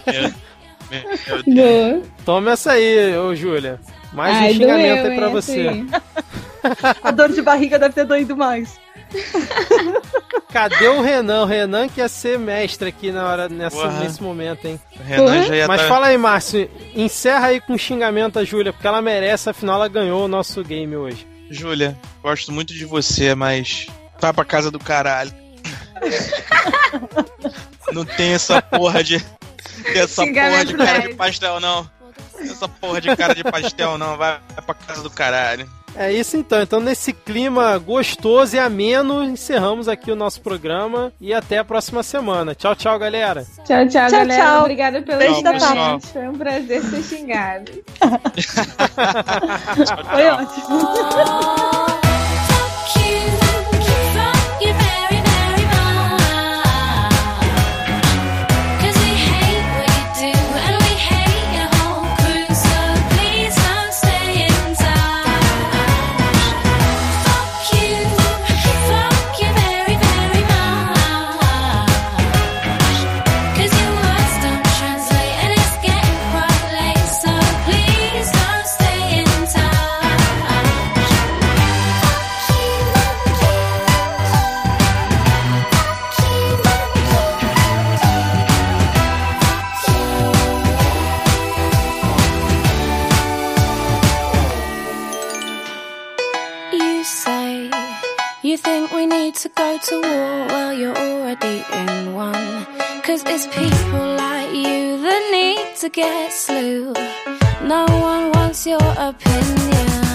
Toma essa aí, ô Júlia. Mais Ai, um xingamento doeu, aí pra você. Assim. (laughs) A dor de barriga deve ter doído mais. (laughs) Cadê o Renan? O Renan quer ser mestre aqui na hora, nessa, nesse momento, hein? Renan já ia Mas tá... fala aí, Márcio. Encerra aí com xingamento a Júlia, porque ela merece, afinal ela ganhou o nosso game hoje. Júlia, gosto muito de você, mas vai pra casa do caralho. (laughs) Não tem essa porra de. Tem essa porra de cara de pastel, não. Essa porra de cara de pastel, não. Vai pra casa do caralho. É isso então. Então, nesse clima gostoso e ameno, encerramos aqui o nosso programa e até a próxima semana. Tchau, tchau, galera. Tchau, tchau, tchau galera. Tchau. Obrigada pelo convite. Foi um prazer ser xingado. (laughs) Foi ótimo. (laughs) go to war, while you're already in one. Cause it's people like you that need to get slew. No one wants your opinion.